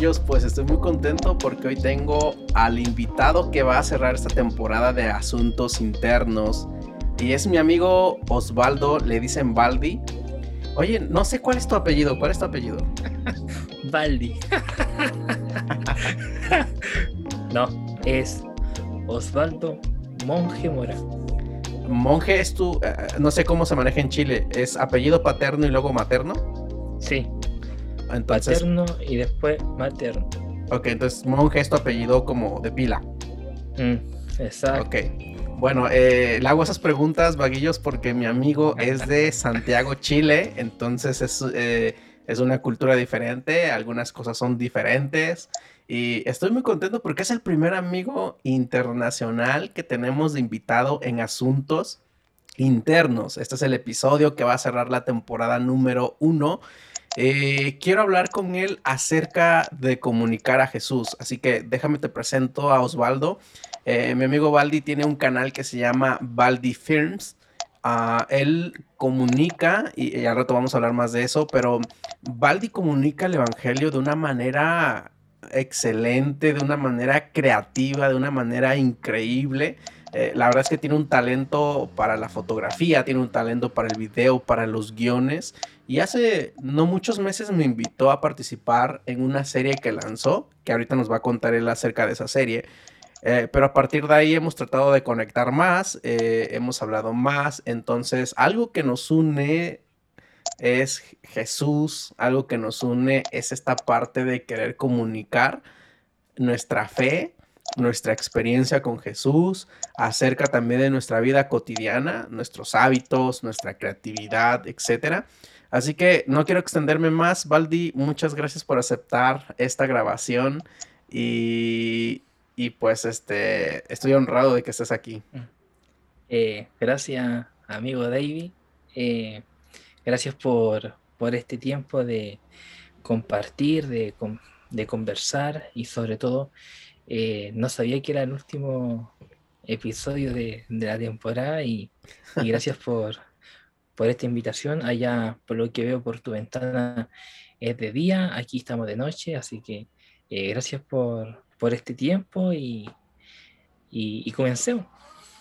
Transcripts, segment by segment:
Pues estoy muy contento porque hoy tengo al invitado que va a cerrar esta temporada de Asuntos Internos. Y es mi amigo Osvaldo, le dicen Baldi. Oye, no sé cuál es tu apellido. ¿Cuál es tu apellido? Baldi. no, es Osvaldo Monje Mora. Monje es tu, eh, no sé cómo se maneja en Chile, ¿es apellido paterno y luego materno? Sí, Paterno y después materno. Ok, entonces monje es tu apellido como de pila. Mm, exacto. Ok. Bueno, eh, le hago esas preguntas, vaguillos, porque mi amigo es de Santiago, Chile, entonces es, eh, es una cultura diferente, algunas cosas son diferentes. Y estoy muy contento porque es el primer amigo internacional que tenemos de invitado en asuntos internos. Este es el episodio que va a cerrar la temporada número uno. Eh, quiero hablar con él acerca de comunicar a Jesús. Así que déjame te presento a Osvaldo. Eh, mi amigo Baldi tiene un canal que se llama Baldi Films. Ah, él comunica, y, al rato vamos a hablar más de eso, pero Baldi comunica el Evangelio de una manera excelente, de una manera creativa, de una manera increíble. Eh, la verdad es que tiene un talento para la fotografía, tiene un talento para el video, para los guiones. Y hace no muchos meses me invitó a participar en una serie que lanzó, que ahorita nos va a contar él acerca de esa serie. Eh, pero a partir de ahí hemos tratado de conectar más, eh, hemos hablado más. Entonces, algo que nos une es Jesús, algo que nos une es esta parte de querer comunicar nuestra fe nuestra experiencia con Jesús, acerca también de nuestra vida cotidiana, nuestros hábitos, nuestra creatividad, etc. Así que no quiero extenderme más, Baldi, muchas gracias por aceptar esta grabación y, pues este, estoy honrado de que estés aquí. Eh, gracias, amigo David. Eh, gracias por, por este tiempo de compartir, de, de conversar y sobre todo eh, no sabía que era el último episodio de, la temporada y, gracias por, por esta invitación. Allá, por lo que veo por tu ventana, es de día, aquí estamos de noche, así que eh, gracias por, por este tiempo y, y, comencemos.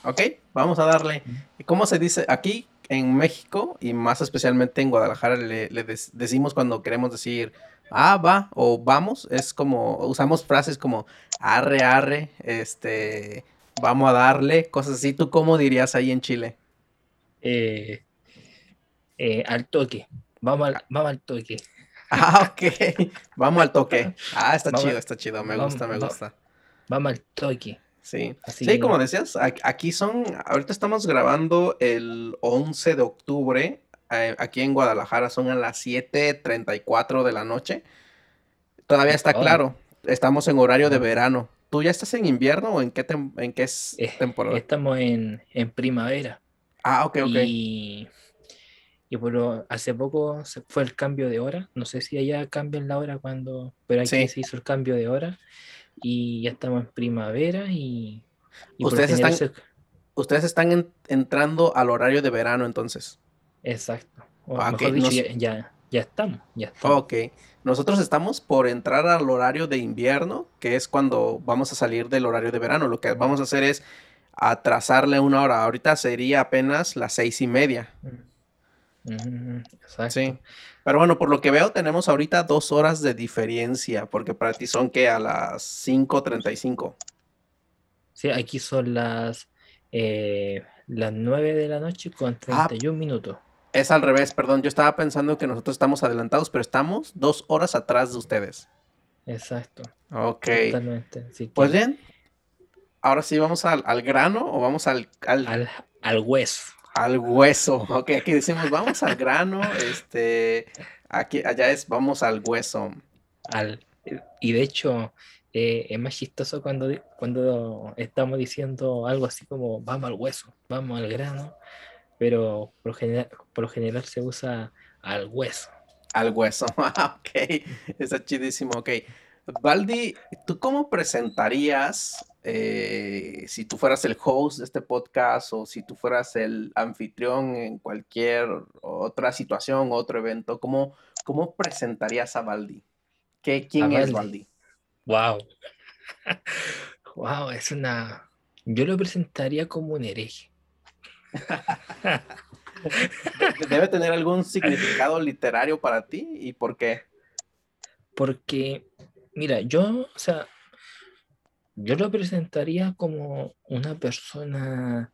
Ok, vamos a darle. ¿Cómo se dice aquí en México y más especialmente en Guadalajara? Le, decimos cuando queremos decir ah, va o vamos, es como, usamos frases como arre, arre, este, vamos a darle, cosas así. ¿Tú cómo dirías ahí en Chile? Eh, eh, al toque, vamos al, vamos al toque. Ah, ok, vamos al toque. Ah, está chido, está chido, me gusta, me gusta. Vamos al toque. Sí. sí, como decías, aquí son, ahorita estamos grabando el 11 de octubre eh, aquí en Guadalajara son a las 7.34 de la noche. Todavía está oh. claro, estamos en horario de verano. ¿Tú ya estás en invierno o en qué, en qué es eh, temporada? Estamos en, primavera. Ah, ok, ok. Y, y hace poco fue el cambio de hora. No sé si allá cambian la hora cuando, pero aquí se hizo el cambio de hora y ya estamos en primavera y... ustedes, están, ustedes están entrando al horario de verano entonces. Exacto. Ah, ya, ya, estamos, ya Ok. Nosotros estamos por entrar al horario de invierno, que es cuando vamos a salir del horario de verano. Lo que vamos a hacer es atrasarle una hora. Ahorita sería apenas las seis y media. Exacto. Sí. Pero bueno, por lo que veo, tenemos ahorita dos horas de diferencia, porque para ti son que a las 5.35. Sí, aquí son las, eh, las 9 de la noche con 31 ah, minutos. Es al revés, perdón. Yo estaba pensando que nosotros estamos adelantados, pero estamos dos horas atrás de ustedes. Exacto. Ok. Totalmente. pues bien, ahora sí vamos al, grano o vamos al al, al hueso. Al hueso. Ok, aquí decimos vamos al grano. Este, aquí, allá es vamos al hueso. Al, y de hecho, eh, es más chistoso cuando, cuando estamos diciendo algo así como vamos al hueso, vamos al grano, pero por lo general, por lo general se usa al hueso. Al hueso, ok, está chidísimo, ok. Baldi, ¿tú cómo presentarías eh, si tú fueras el host de este podcast o si tú fueras el anfitrión en cualquier otra situación, otro evento, ¿cómo, cómo presentarías a Baldi? ¿Qué, ¿Quién es Baldi? Wow. wow, es una. Yo lo presentaría como un hereje. Debe tener algún significado literario para ti y por qué. Porque, mira, yo, o sea, yo lo presentaría como una persona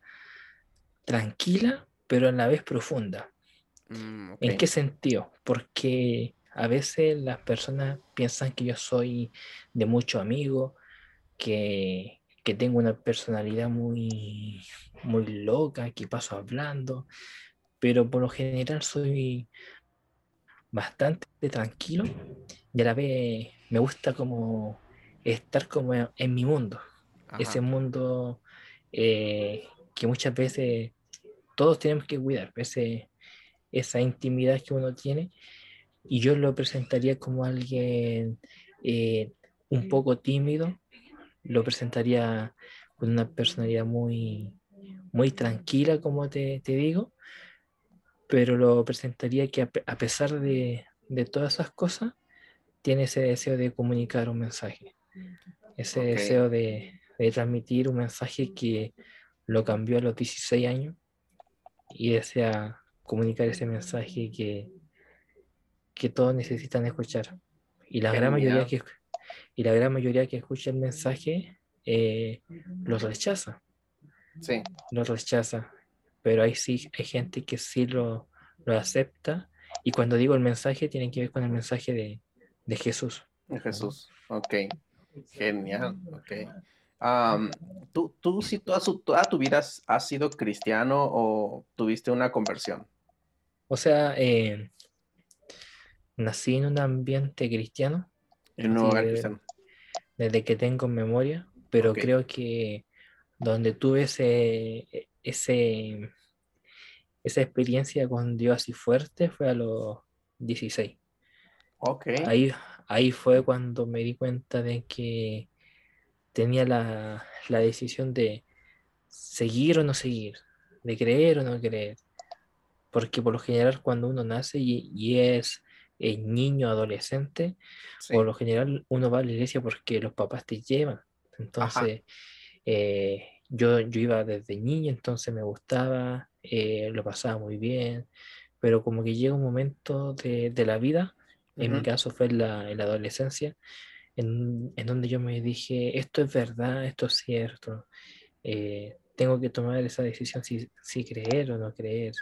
tranquila, pero a la vez profunda. Mm, ¿En qué sentido? Porque a veces las personas piensan que yo soy de mucho amigo, que, tengo una personalidad muy, muy loca, que paso hablando, pero por lo general soy bastante tranquilo y a la vez me gusta como estar como en mi mundo, ese mundo eh, que muchas veces todos tenemos que cuidar, ese, esa intimidad que uno tiene. Y yo lo presentaría como alguien eh, un poco tímido, lo presentaría con una personalidad muy, muy tranquila, como te, digo, pero lo presentaría que a, pesar de, todas esas cosas, tiene ese deseo de comunicar un mensaje, ese deseo de, de, transmitir un mensaje que lo cambió a los 16 años y desea comunicar ese mensaje que que todos necesitan escuchar. Y la, gran mayoría que, y la gran mayoría que escucha el mensaje eh, los rechaza. Sí. Los rechaza. Pero hay sí, hay gente que sí lo, lo acepta. Y cuando digo el mensaje, tiene que ver con el mensaje de, de Jesús. De Jesús, ok. Genial, ok. ¿tú, tú, si toda, toda tu vida has, sido cristiano o tuviste una conversión? O sea, eh, nací en un ambiente cristiano. En un desde, cristiano. Desde que tengo memoria, pero creo que donde tuve ese, ese, esa experiencia con Dios así fuerte fue a los 16. Okay. Ahí, ahí fue cuando me di cuenta de que tenía la, la decisión de seguir o no seguir, de creer o no creer. Porque por lo general cuando uno nace y, y es niño, adolescente, por lo general uno va a la iglesia porque los papás te llevan. Entonces, eh, yo, yo iba desde niño, entonces me gustaba, eh, lo pasaba muy bien, pero como que llega un momento de, la vida, en mi caso fue en la, en la adolescencia, en, donde yo me dije, esto es verdad, esto es cierto, eh, tengo que tomar esa decisión si, si creer o no creer.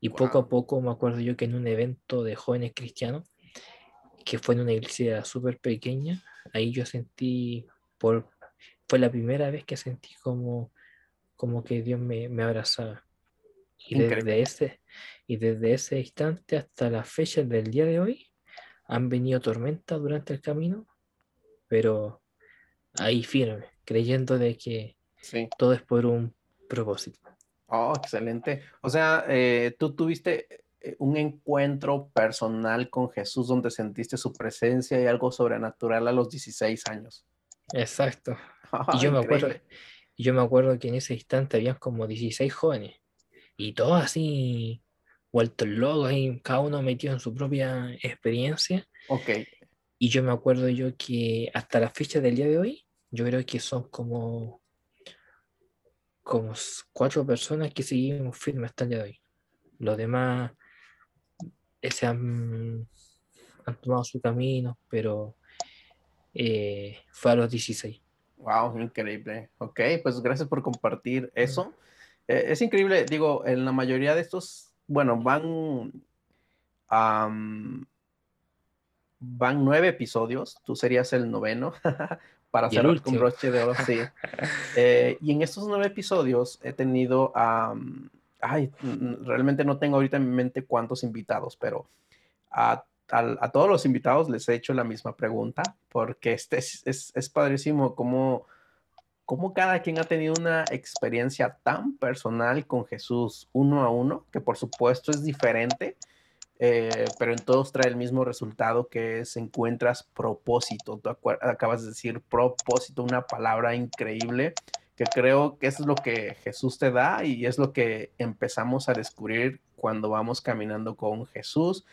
Y poco a poco me acuerdo yo que en un evento de jóvenes cristianos, que fue en una iglesia súper pequeña, ahí yo sentí, por, fue la primera vez que sentí como, como que Dios me, me abrazaba. Y desde, ese, y desde ese instante hasta la fecha del día de hoy, han venido tormentas durante el camino, pero ahí firme, creyendo de que todo es por un propósito. Oh, excelente. O sea, eh, tú tuviste eh, un encuentro personal con Jesús donde sentiste su presencia y algo sobrenatural a los 16 años. Exacto. y yo me acuerdo, yo me acuerdo que en ese instante había como 16 jóvenes y todos así vueltos locos ahí, cada uno metido en su propia experiencia. Ok. Y yo me acuerdo yo que hasta la fecha del día de hoy, yo creo que son como como cuatro personas que seguimos firmes hasta el día de hoy. Los demás eh, se han, tomado su camino, pero eh, fue a los 16. Wow, increíble. Ok, pues gracias por compartir eso. Eh, es increíble, digo, en la mayoría de estos, bueno, van, van nueve episodios, tú serías el noveno, para hacer un broche de oro, sí. Eh, y en estos nueve episodios he tenido, ay, realmente no tengo ahorita en mi mente cuántos invitados, pero a a, todos los invitados les he hecho la misma pregunta, porque este es, es, es padrísimo cómo, cómo, cada quien ha tenido una experiencia tan personal con Jesús uno a uno, que por supuesto es diferente, eh, pero en todos trae el mismo resultado que es encuentras propósito. Tú acabas de decir propósito, una palabra increíble que creo que es lo que Jesús te da y es lo que empezamos a descubrir cuando vamos caminando con Jesús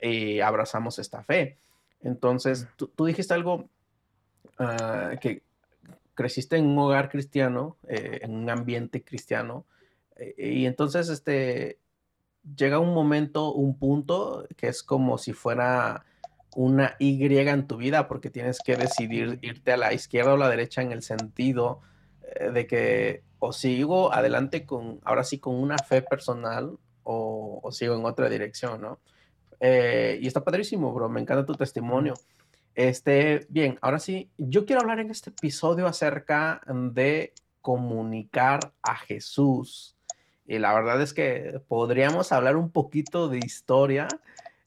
y abrazamos esta fe. Entonces, tú, dijiste algo ah, que creciste en un hogar cristiano, eh, en un ambiente cristiano, eh, y entonces este, llega un momento, un punto que es como si fuera una Y en tu vida, porque tienes que decidir irte a la izquierda o la derecha en el sentido eh, de que o sigo adelante con, ahora sí, con una fe personal o, sigo en otra dirección, ¿no? Eh, y está padrísimo, bro, me encanta tu testimonio. Este, bien, ahora sí, yo quiero hablar en este episodio acerca de comunicar a Jesús y la verdad es que podríamos hablar un poquito de historia.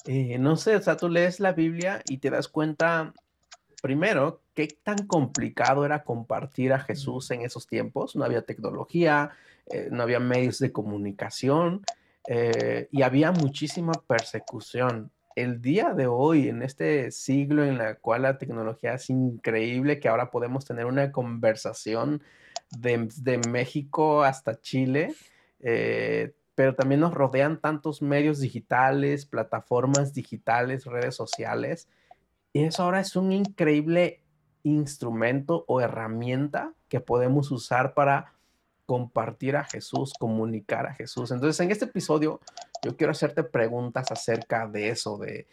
Eh, no sé, o sea, tú lees la Biblia y te das cuenta, primero, qué tan complicado era compartir a Jesús en esos tiempos. No había tecnología, eh, no había medios de comunicación eh, y había muchísima persecución. El día de hoy, en este siglo en el cual la tecnología es increíble, que ahora podemos tener una conversación de, de México hasta Chile, eh, pero también nos rodean tantos medios digitales, plataformas digitales, redes sociales, y eso ahora es un increíble instrumento o herramienta que podemos usar para compartir a Jesús, comunicar a Jesús. Entonces, en este episodio, yo quiero hacerte preguntas acerca de eso, de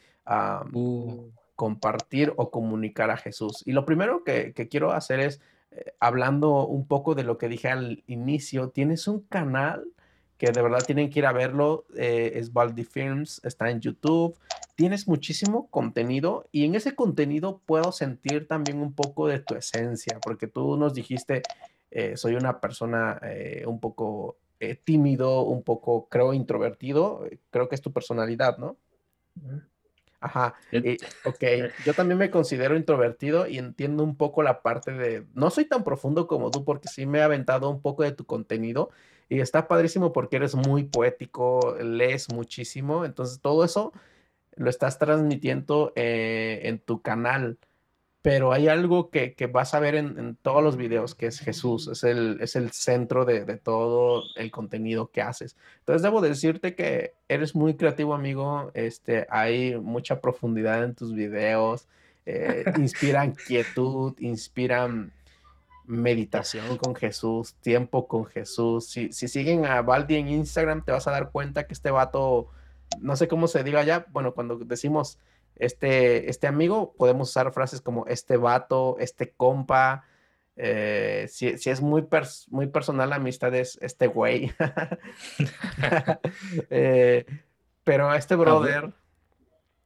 uh. compartir o comunicar a Jesús. Y lo primero que, quiero hacer es, eh, hablando un poco de lo que dije al inicio, tienes un canal que de verdad tienen que ir a verlo, eh, es Baldi Films, está en YouTube, tienes muchísimo contenido y en ese contenido puedo sentir también un poco de tu esencia, porque tú nos dijiste, eh, soy una persona eh, un poco tímido, un poco, creo, introvertido, creo que es tu personalidad, ¿no? Ajá, ok, yo también me considero introvertido y entiendo un poco la parte de, no soy tan profundo como tú porque sí me he aventado un poco de tu contenido y está padrísimo porque eres muy poético, lees muchísimo, entonces todo eso lo estás transmitiendo eh, en tu canal. Pero hay algo que, vas a ver en, todos los videos, que es Jesús, es el, es el centro de, todo el contenido que haces. Entonces debo decirte que eres muy creativo, amigo. Este, hay mucha profundidad en tus videos, eh, inspiran quietud, inspiran meditación con Jesús, tiempo con Jesús. Si, si siguen a Baldi en Instagram, te vas a dar cuenta que este vato, no sé cómo se diga ya, bueno, cuando decimos este, este amigo, podemos usar frases como este vato, este compa. Eh, si, es muy, muy personal la amistad, es este güey. Eh, pero este brother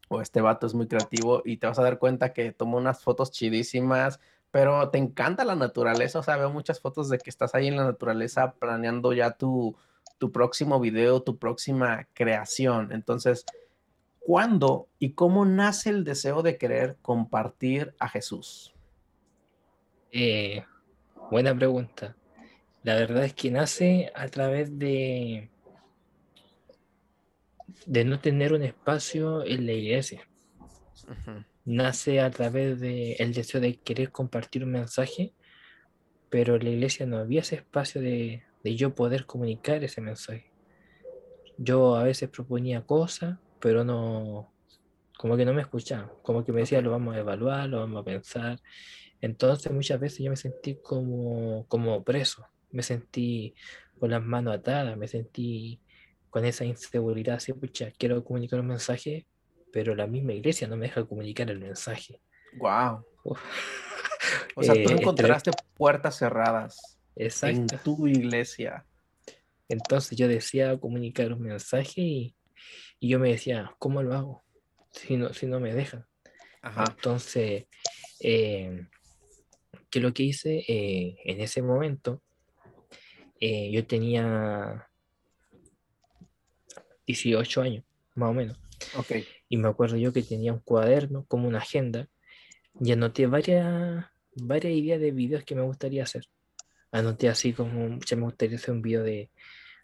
o este vato es muy creativo y te vas a dar cuenta que tomó unas fotos chidísimas, pero te encanta la naturaleza, o sea, veo muchas fotos de que estás ahí en la naturaleza planeando ya tu, tu próximo video, tu próxima creación. Entonces, ¿cuándo y cómo nace el deseo de querer compartir a Jesús? Eh, buena pregunta. La verdad es que nace a través de, de no tener un espacio en la iglesia nace a través del el deseo de querer compartir un mensaje, pero en la iglesia no había ese espacio de, yo poder comunicar ese mensaje. Yo a veces proponía cosas, pero no, como que no me escuchaban, como que me decía lo vamos a evaluar, lo vamos a pensar. Entonces muchas veces yo me sentí como, como preso, me sentí con las manos atadas, me sentí con esa inseguridad, así, pucha, quiero comunicar un mensaje, pero la misma iglesia no me deja comunicar el mensaje. Wow. O sea, tú eh, encontraste puertas cerradas en tu iglesia. Entonces yo decía comunicar un mensaje y, yo me decía, ¿cómo lo hago? Si no, si no me dejan. Entonces, eh, ¿qué es lo que hice? Eh, en ese momento, yo tenía 18 años, más o menos. Ok. y me acuerdo yo que tenía un cuaderno como una agenda y anoté varias, varias ideas de videos que me gustaría hacer. Anoté así como, ya me gustaría hacer un video de,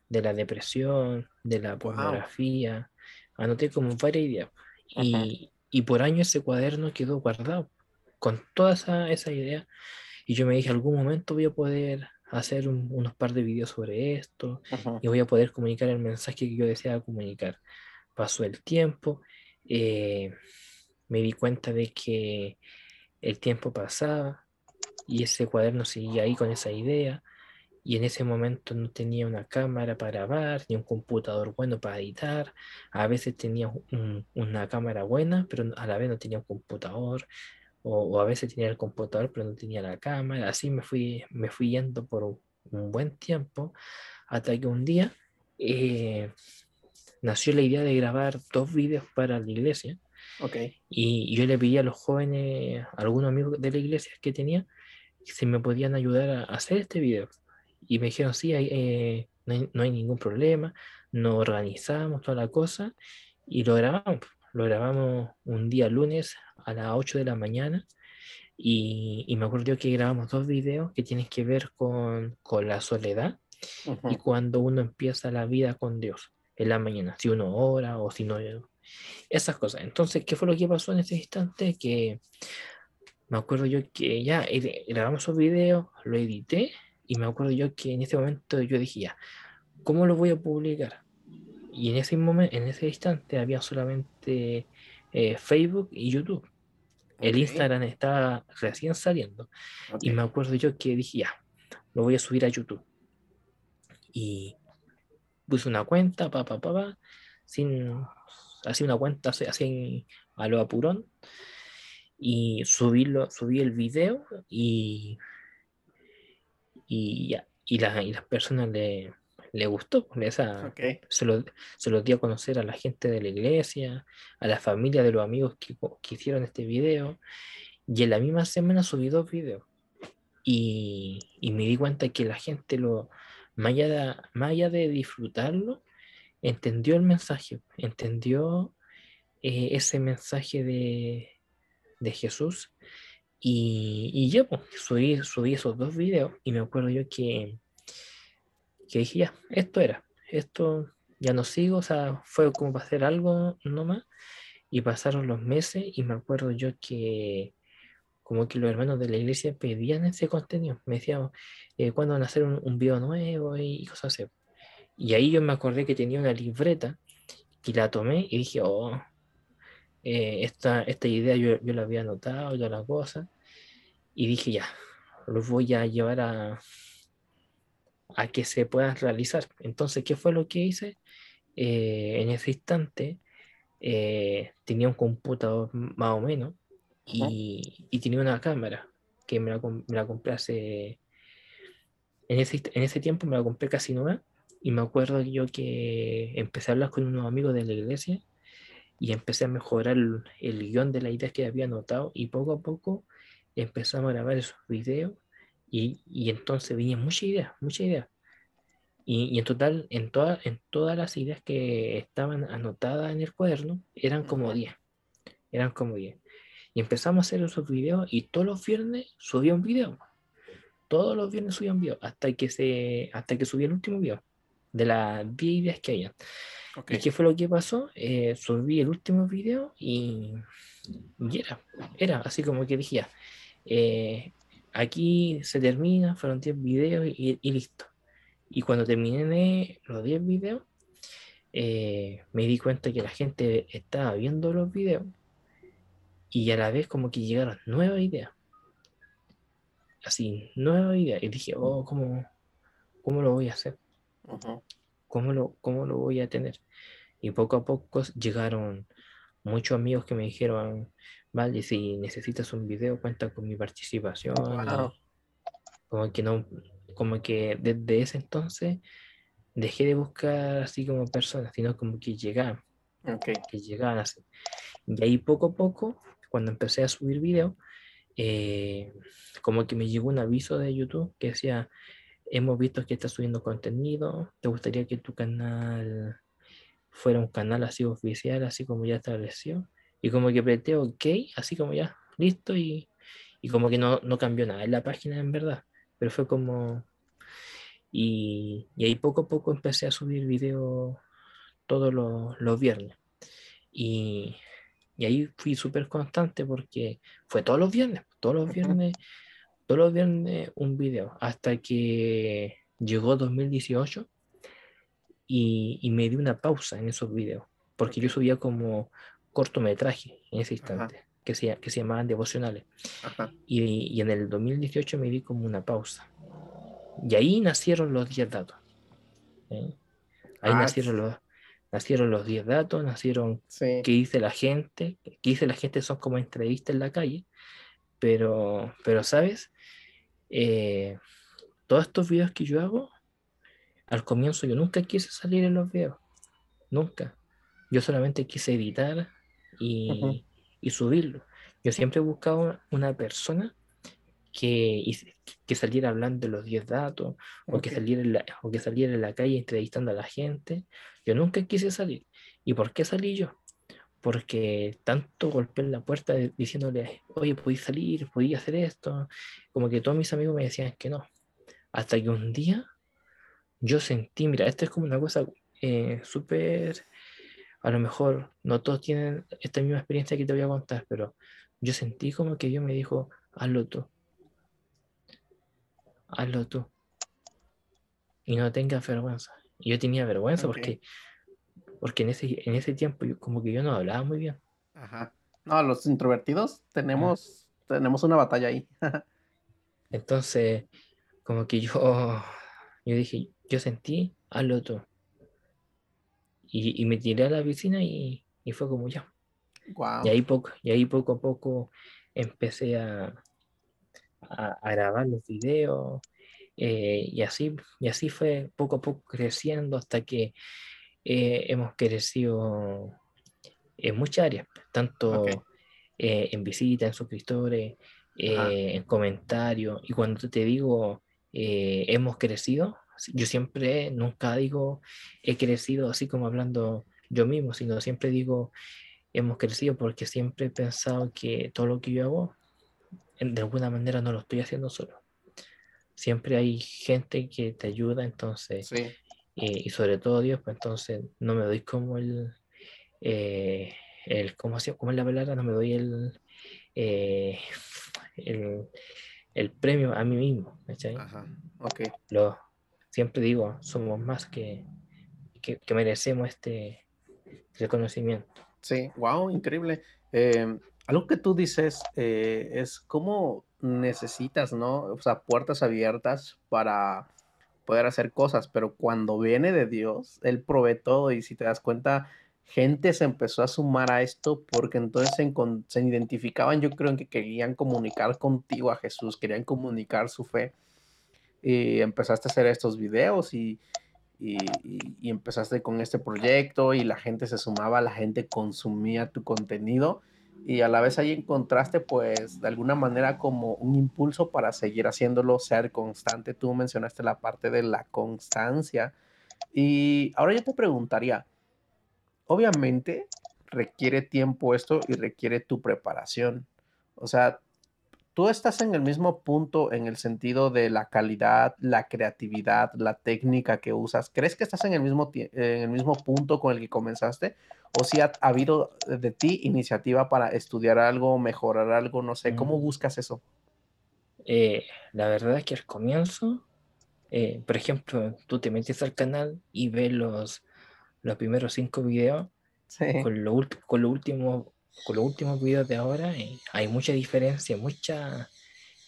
de la depresión, de la pornografía, anoté como varias ideas. Y, y, por año ese cuaderno quedó guardado con toda esa, esa idea. Y yo me dije, algún momento voy a poder hacer unos par de videos sobre esto y voy a poder comunicar el mensaje que yo deseaba comunicar. Pasó el tiempo, eh, me di cuenta de que el tiempo pasaba y ese cuaderno seguía ahí con esa idea y en ese momento no tenía una cámara para grabar ni un computador bueno para editar. A veces tenía una cámara buena, pero a la vez no tenía un computador o, a veces tenía el computador pero no tenía la cámara. Así me fui, me fui yendo por un, buen tiempo hasta que un día eh, nació la idea de grabar dos vídeos para la iglesia. Okay. Y yo le pedí a los jóvenes, a algunos amigos de la iglesia que tenía, si me podían ayudar a hacer este video. Y me dijeron, sí, eh, no, hay, no, hay, ningún problema, nos organizamos toda la cosa y lo grabamos. Lo grabamos un día lunes a las 8 de la mañana y, y me acuerdo que grabamos dos videos que tienen que ver con, con la soledad y cuando uno empieza la vida con Dios en la mañana, si uno ora o si no. Esas cosas. Entonces, ¿qué fue lo que pasó en ese instante? Que me acuerdo yo que ya grabamos esos videos, lo edité y me acuerdo yo que en ese momento yo dije ya, ¿cómo lo voy a publicar? Y en ese momento, en ese instante había solamente eh, Facebook y YouTube. El Instagram estaba recién saliendo. Y me acuerdo yo que dije, ya, lo voy a subir a YouTube. Y puse una cuenta, pa, pa, pa, pa sin, así una cuenta así a lo apurón. Y subirlo, subí el video y, y, y, y las personas le, le gustó. Esa, se, lo, se lo dio a conocer a la gente de la iglesia, a la familia de los amigos que, que hicieron este video. Y en la misma semana subí dos videos. Y, y, me di cuenta que la gente, lo, más, allá de, más allá de disfrutarlo, entendió el mensaje, entendió eh, ese mensaje de, de Jesús. Y, y yo pues, subí, subí esos dos videos y me acuerdo yo que que dije, ya, esto era, esto ya no sigo, o sea, fue como para hacer algo nomás, y pasaron los meses y me acuerdo yo que como que los hermanos de la iglesia pedían ese contenido, me decían, eh, ¿cuándo van a hacer un, video nuevo y cosas así? Y ahí yo me acordé que tenía una libreta y la tomé y dije, oh, eh, esta, esta idea yo, yo la había anotado, ya la cosa, y dije, ya, lo voy a llevar a, a que se puedan realizar. Entonces, ¿qué fue lo que hice? Eh, en ese instante eh, tenía un computador más o menos y, y tenía una cámara que me la, me la, compré hace... En ese, en ese tiempo me la compré casi nueva y me acuerdo yo que empecé a hablar con unos amigos de la iglesia y empecé a mejorar el, el guion de la idea que había anotado y poco a poco empezamos a grabar esos videos y, y entonces venían muchas ideas, muchas ideas. Y, y, en total, en, toda, en todas las ideas que estaban anotadas en el cuaderno, eran como 10. Eran como 10. Y empezamos a hacer esos videos y todos los viernes subía un video. Todos los viernes subía un video hasta que, se, hasta que subí el último video de las 10 ideas que había. Okay. ¿Y qué fue lo que pasó? Eh, subí el último video y, y, era, era así como que dije eh, aquí se termina, fueron 10 videos y, y, listo. Y cuando terminé los 10 videos, eh, me di cuenta que la gente estaba viendo los videos y a la vez como que llegaron nuevas ideas. Así, nuevas ideas. Y dije, oh, ¿cómo, cómo lo voy a hacer? Uh -huh. ¿Cómo, lo, ¿Cómo lo voy a tener? Y poco a poco llegaron muchos amigos que me dijeron, vale, si necesitas un video, cuenta con mi participación. Wow. Como que no, como que desde ese entonces dejé de buscar así como personas, sino como que llegaban. Okay. Que llegaban así. Y ahí poco a poco, cuando empecé a subir videos, eh, como que me llegó un aviso de YouTube que decía, hemos visto que estás subiendo contenido, te gustaría que tu canal fuera un canal así oficial, así como ya estableció. Y como que apreté OK, así como ya, listo, y, y como que no, no cambió nada en la página en verdad. Pero fue como... Y, y ahí poco a poco empecé a subir videos todos los, los viernes. Y, y ahí fui súper constante porque fue todos los viernes, todos los viernes, todos los viernes un video, hasta que llegó 2018 y, y me di una pausa en esos videos, porque yo subía como cortometraje en ese instante, que se, que se llamaban devocionales. Y, y, en el 2018 me di como una pausa. Y ahí nacieron los 10 datos. ¿eh? Ahí ah, nacieron los, nacieron los 10 datos, nacieron qué dice la gente, qué dice la gente son como entrevistas en la calle, pero, pero ¿sabes? Eh, todos estos videos que yo hago, al comienzo yo nunca quise salir en los videos, nunca. Yo solamente quise editar y, y subirlo. Yo siempre he buscado una persona que, que saliera hablando de los 10 datos o, que saliera en la, o que saliera en la calle entrevistando a la gente. Yo nunca quise salir. ¿Y por qué salí yo? Porque tanto golpeé en la puerta diciéndole, oye, podéis salir, podéis hacer esto. Como que todos mis amigos me decían que no. Hasta que un día yo sentí, mira, esto es como una cosa eh, súper, a lo mejor no todos tienen esta misma experiencia que te voy a contar, pero yo sentí como que Dios me dijo, hazlo tú hazlo tú. Y no tengas vergüenza. Y yo tenía vergüenza porque, porque en, ese, en ese tiempo yo, como que yo no hablaba muy bien. Ajá. No, los introvertidos tenemos, tenemos una batalla ahí. Entonces, como que yo, yo dije, yo sentí, hazlo tú. Y, y me tiré a la piscina y, y fue como ya. Y, ahí poco, y ahí poco a poco empecé a, a, grabar los videos eh, y, así, y así fue poco a poco creciendo hasta que eh, hemos crecido en muchas áreas, tanto eh, en visitas, en suscriptores, en comentarios. Y cuando te digo hemos crecido, yo siempre, nunca digo he crecido así como hablando yo mismo, sino siempre digo hemos crecido porque siempre he pensado que todo lo que yo hago de alguna manera no lo estoy haciendo solo. Siempre hay gente que te ayuda, entonces, y sobre todo Dios, pues entonces no me doy como el, eh, el ¿cómo, ¿cómo, es la palabra? No me doy el, eh, el, el, premio a mí mismo. Ajá, ok. Lo, siempre digo, somos más que, que, merecemos este reconocimiento. Sí, wow, increíble. Eh, algo que tú dices eh, es cómo necesitas, ¿no? O sea, puertas abiertas para poder hacer cosas, pero cuando viene de Dios, Él provee todo y si te das cuenta, gente se empezó a sumar a esto porque entonces se, identificaban, yo creo, que querían comunicar contigo a Jesús, querían comunicar su fe. Y empezaste a hacer estos videos y, y, y, empezaste con este proyecto y la gente se sumaba, la gente consumía tu contenido y a la vez ahí encontraste pues de alguna manera como un impulso para seguir haciéndolo, ser constante. Tú mencionaste la parte de la constancia y ahora yo te preguntaría, obviamente requiere tiempo esto y requiere tu preparación. O sea, tú estás en el mismo punto en el sentido de la calidad, la creatividad, la técnica que usas. ¿Crees que estás en el mismo, en el mismo punto con el que comenzaste? ¿O si ha, habido de ti iniciativa para estudiar algo, mejorar algo? No sé, ¿cómo mm. buscas eso? Eh, la verdad es que al comienzo, eh, por ejemplo, tú te metes al canal y ves los, los primeros cinco videos con, lo, con lo último con los últimos videos de ahora eh, hay mucha diferencia, mucha,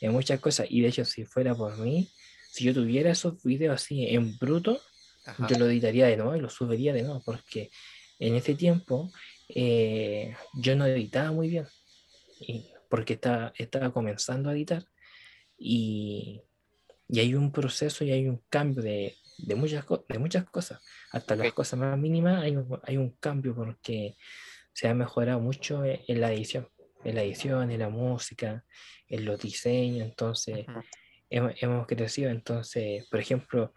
en muchas cosas. Y de hecho, si fuera por mí, si yo tuviera esos videos así en bruto, yo lo editaría de nuevo y lo subiría de nuevo, porque en ese tiempo eh, yo no editaba muy bien, y porque estaba, estaba comenzando a editar. Y, y hay un proceso y hay un cambio de, de muchas, de muchas cosas. Hasta las cosas más mínimas hay hay un cambio porque se ha mejorado mucho e-, en la edición, en la edición, en la música, en los diseños, entonces hemos, crecido, entonces, por ejemplo,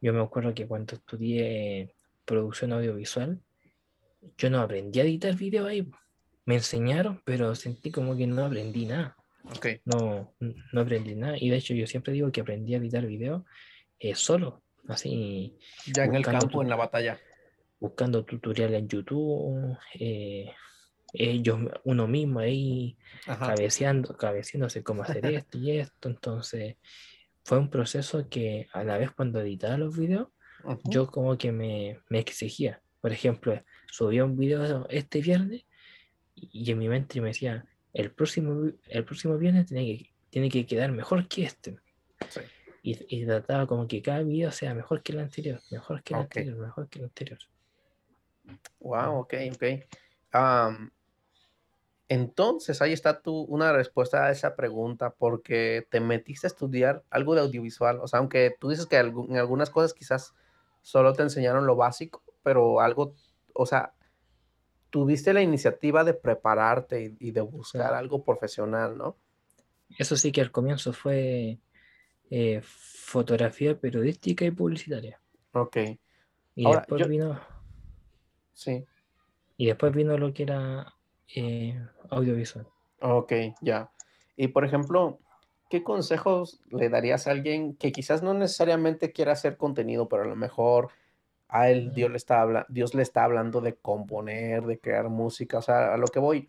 yo me acuerdo que cuando estudié producción audiovisual, yo no aprendí a editar video ahí. Me enseñaron, pero sentí como que no aprendí nada. Ok. No, no aprendí nada. Y de hecho yo siempre digo que aprendí a editar video eh, solo, así. Ya en el campo, en la batalla. buscando tutoriales en YouTube, eh, ellos, uno mismo ahí Ajá. cabeceando, cabeceándose cómo hacer esto y esto. Entonces, fue un proceso que a la vez cuando editaba los videos, yo como que me, me exigía. Por ejemplo, subía un video este viernes y en mi mente me decía, el próximo, el próximo viernes tiene que, tiene que quedar mejor que este. Sí. Y, y trataba como que cada video sea mejor que el anterior, mejor que el Ok. anterior, mejor que el anterior. Wow, ok, ok. Am, entonces, ahí está tu, una respuesta a esa pregunta, porque te metiste a estudiar algo de audiovisual. O sea, aunque tú dices que en algunas cosas quizás solo te enseñaron lo básico, pero algo, o sea, tuviste la iniciativa de prepararte y, y de buscar Sí. algo profesional, ¿no? Eso sí que al comienzo fue eh, fotografía periodística y publicitaria. Ok, Y Ahora, después yo- vino, sí, y después vino lo que era eh, audiovisual. ok, ya. Y por ejemplo, ¿qué consejos le darías a alguien que quizás no necesariamente quiera hacer contenido, pero a lo mejor a él Dios le está habla- Dios le está hablando de componer, de crear música, o sea, a lo que voy,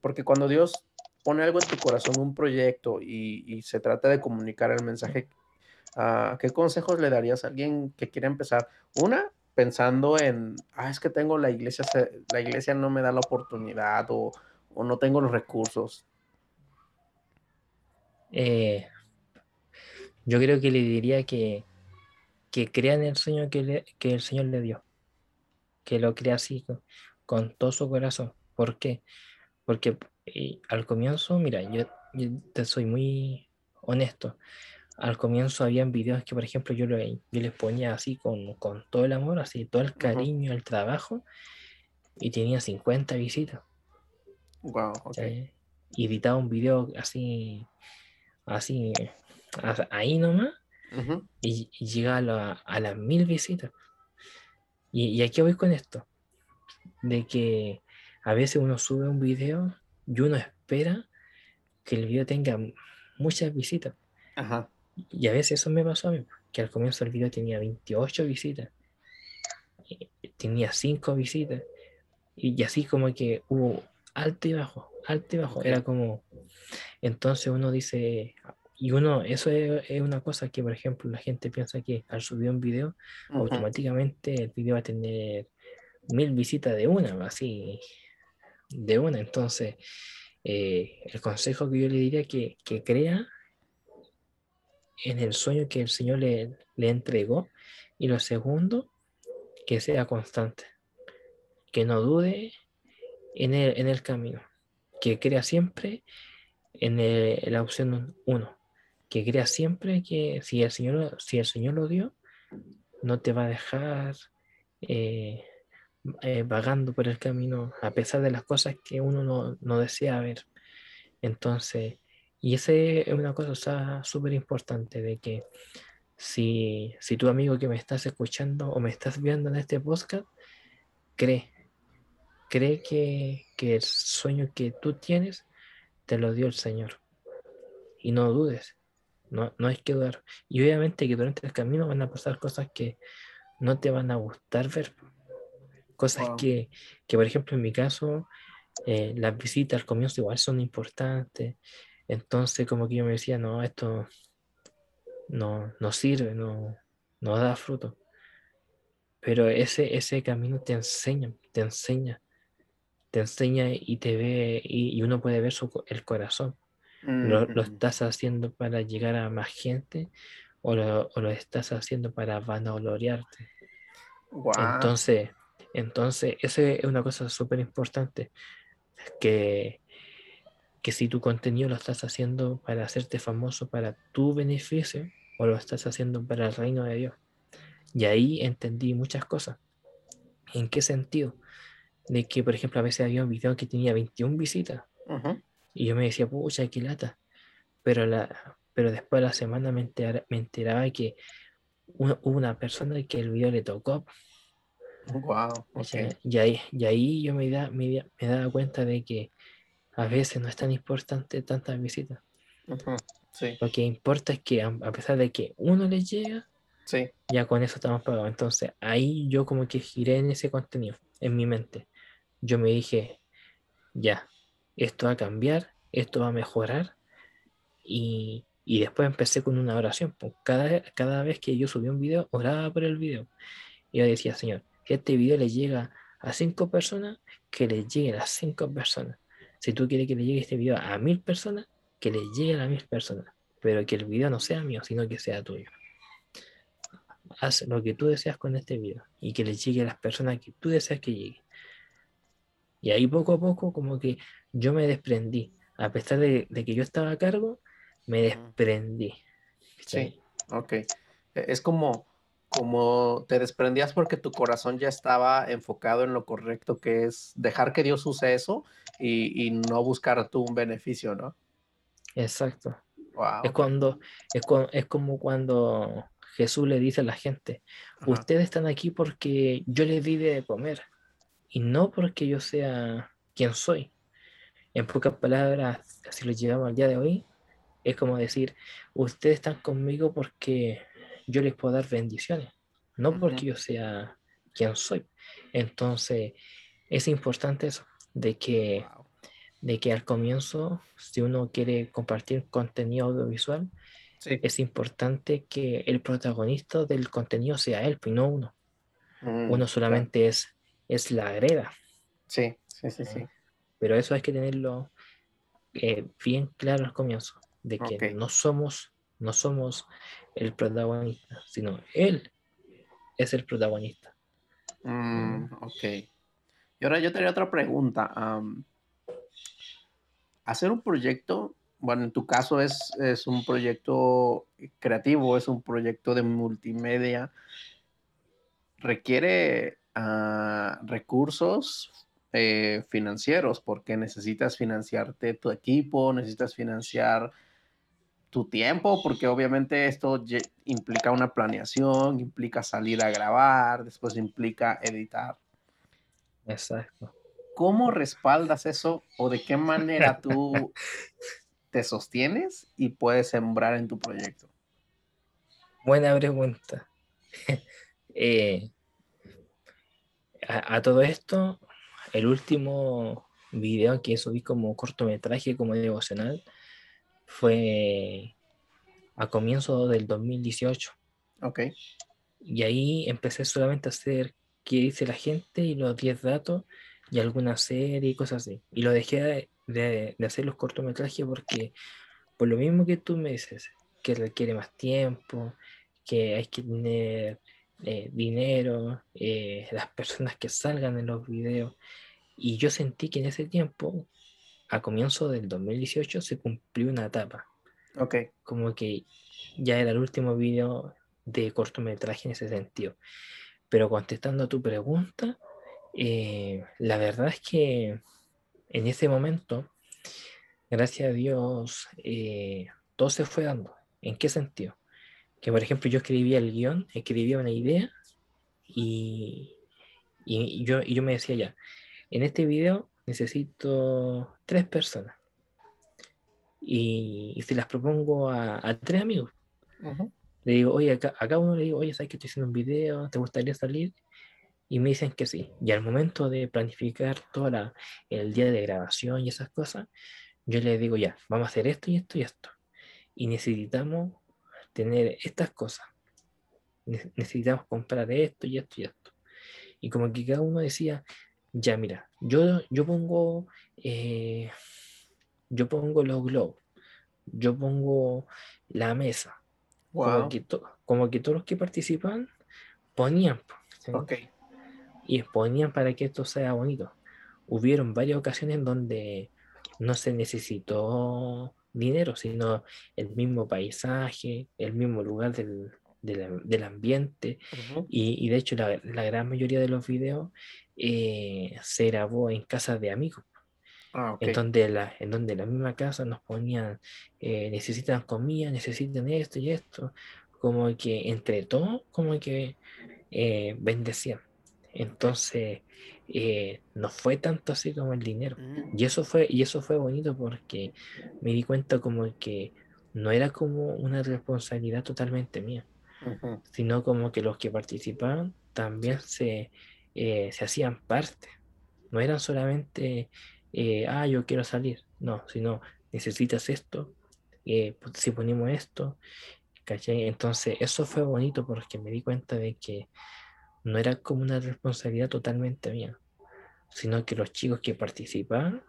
porque cuando Dios pone algo en tu corazón, un proyecto y, y se trata de comunicar el mensaje, ah, ¿qué consejos le darías a alguien que quiere empezar? Una, pensando en, ah, es que tengo la iglesia, la iglesia no me da la oportunidad o, o no tengo los recursos. Eh, yo creo que le diría que, que crea en el sueño que, le- que el Señor le dio, que lo crea así, con, con todo su corazón. ¿Por qué? Porque eh, al comienzo, mira, yo, yo te soy muy honesto. Al comienzo habían videos que, por ejemplo, yo, le- yo les ponía así con, con todo el amor, así todo el cariño, el trabajo, y tenía 50 visitas. Wow, ok. ¿cachai? Y editaba un video así, así, ahí nomás, Y, y llegaba a, la- a las mil visitas. Y, y aquí voy con esto, de que a veces uno sube un video y uno espera que el video tenga muchas visitas. Ajá. Y a veces eso me pasó a mí, que al comienzo el video tenía 28 visitas, y tenía 5 visitas, y así como que hubo alto y bajo, alto y bajo. Era como, entonces uno dice, y uno, eso es, es una cosa que, por ejemplo, la gente piensa que al subir un video, automáticamente el video va a tener mil visitas de una, así, de una. Entonces, eh, el consejo que yo le diría que, que crea en el sueño que el Señor le, le entregó. Y lo segundo, que sea constante, que no dude en el, en el camino, que crea siempre en, el- en la opción 1, que crea siempre que si el Señor, si el Señor lo dio, no te va a dejar eh, eh, vagando por el camino a pesar de las cosas que uno no, no desea ver. Entonces, y esa es una cosa súper importante de que si, si tu amigo que me estás escuchando o me estás viendo en este podcast, cree, cree que, que el sueño que tú tienes te lo dio el Señor. Y no dudes, no, no hay que dudar. Y obviamente que durante el camino van a pasar cosas que no te van a gustar ver. Cosas Wow. que, que, por ejemplo, en mi caso, eh, las visitas al comienzo igual son importantes. Entonces, como que yo me decía, no, esto no, no sirve, no, no da fruto. Pero ese, ese camino te enseña, te enseña, te enseña y te ve, y, y uno puede ver su, el corazón. ¿Lo, lo estás haciendo para llegar a más gente o lo, o lo estás haciendo para vanagloriarte? Guau. Entonces, entonces, esa es una cosa súper importante, que, que si tu contenido lo estás haciendo para hacerte famoso para tu beneficio o lo estás haciendo para el reino de Dios. Y ahí entendí muchas cosas. ¿En qué sentido? De que, por ejemplo, a veces había un video que tenía 21 visitas. Y yo me decía, pucha, qué lata. Pero, la, pero después de la semana me, entera- me enteraba que una- una persona que el video le tocó Wow, y, ahí, y ahí yo me, da, me, me daba cuenta de que a veces no es tan importante tantas visitas. Lo que importa es que a pesar de que uno les llega, sí. ya con eso estamos pagados. Entonces ahí yo como que giré en ese contenido, en mi mente. Yo me dije, ya, esto va a cambiar, esto va a mejorar. Y, y después empecé con una oración. Pues cada, cada vez que yo subía un video, oraba por el video. Y yo decía, Señor, si este video le llega a cinco personas, que le llegue a cinco personas. Si tú quieres que le llegue este video a mil personas, que le llegue a mil personas. Pero que el video no sea mío, sino que sea tuyo. Haz lo que tú deseas con este video y que le llegue a las personas que tú deseas que llegue. Y ahí poco a poco como que yo me desprendí. A pesar de, que yo estaba a cargo, me desprendí. Sí, ok. E, es como, como te desprendías porque tu corazón ya estaba enfocado en lo correcto, que es dejar que Dios use eso y, no buscar tú un beneficio, ¿no? Exacto. Es, cuando, es, es como cuando Jesús le dice a la gente, ustedes están aquí porque yo les di de comer y no porque yo sea quien soy. En pocas palabras, si lo llevamos al día de hoy, es como decir, ustedes están conmigo porque yo les puedo dar bendiciones, no porque yo sea quien soy. Entonces, es importante eso, de que, de que al comienzo, si uno quiere compartir contenido audiovisual, es importante que el protagonista del contenido sea él, y pues, no uno. Mm, uno solamente es es la greda. Sí, sí, sí, sí. Pero eso hay que tenerlo eh, bien claro al comienzo, de que no somos, no somos el protagonista, sino él es el protagonista. Mm, ok. Y ahora yo tenía otra pregunta. hacer un proyecto, bueno, en tu caso es, es un proyecto creativo, es un proyecto de multimedia, requiere recursos eh, financieros, porque necesitas financiarte tu equipo, necesitas financiar tu tiempo, porque obviamente esto implica una planeación, implica salir a grabar, después implica editar. Exacto. ¿Cómo respaldas eso o de qué manera tú te sostienes y puedes sembrar en tu proyecto? Buena pregunta. eh, a, todo esto, el último video que subí como cortometraje, como devocional, fue a comienzo del 2018. Ok. Y ahí empecé solamente a hacer qué dice la gente y los 10 datos y alguna serie y cosas así. Y lo dejé de, de, hacer los cortometrajes porque, por lo mismo que tú me dices, que requiere más tiempo, que hay que tener eh, dinero, eh, las personas que salgan en los videos. Y yo sentí que en ese tiempo, a comienzo del 2018, se cumplió una etapa. Ok. Como que ya era el último video de cortometraje en ese sentido. Pero contestando a tu pregunta, eh, la verdad es que en ese momento, gracias a Dios, todo se fue dando. ¿En qué sentido? Que por ejemplo yo escribía el guion, escribía una idea y, y, yo, y yo me decía ya, en este video necesito tres personas. Y, si las propongo a, tres amigos, le digo, oye, a, cada uno le digo, oye, ¿sabes que estoy haciendo un video? ¿Te gustaría salir? Y me dicen que sí. Y al momento de planificar todo el día de grabación y esas cosas, yo les digo, ya, vamos a hacer esto y esto y esto. Y necesitamos tener estas cosas. Necesitamos comprar esto y esto y esto. Y como que cada uno decía, ya mira, yo, yo pongo eh, yo pongo los globos, yo pongo la mesa. Como, que como, que todos los que participan ponían. Y ponían para que esto sea bonito. Hubieron varias ocasiones donde no se necesitó dinero, sino el mismo paisaje, el mismo lugar del, del, ambiente. y, de hecho, la, la, gran mayoría de los videos eh, se grabó en casas de amigos. Ah, en, donde la, en donde la misma casa nos ponían, eh, necesitan comida, necesitan esto y esto, como que entre todos, como que eh, bendecían. Entonces, eh, no fue tanto así como el dinero. Mm. Y eso fue, y eso fue bonito porque me di cuenta como que no era como una responsabilidad totalmente mía, Ujú. sino como que los que participaban también se, eh, se hacían parte. No eran solamente, eh, ah, yo quiero salir, no, sino necesitas esto, eh, pues, si ponemos esto, ¿cachai? Entonces, eso fue bonito porque me di cuenta de que no era como una responsabilidad totalmente mía, sino que los chicos que participaban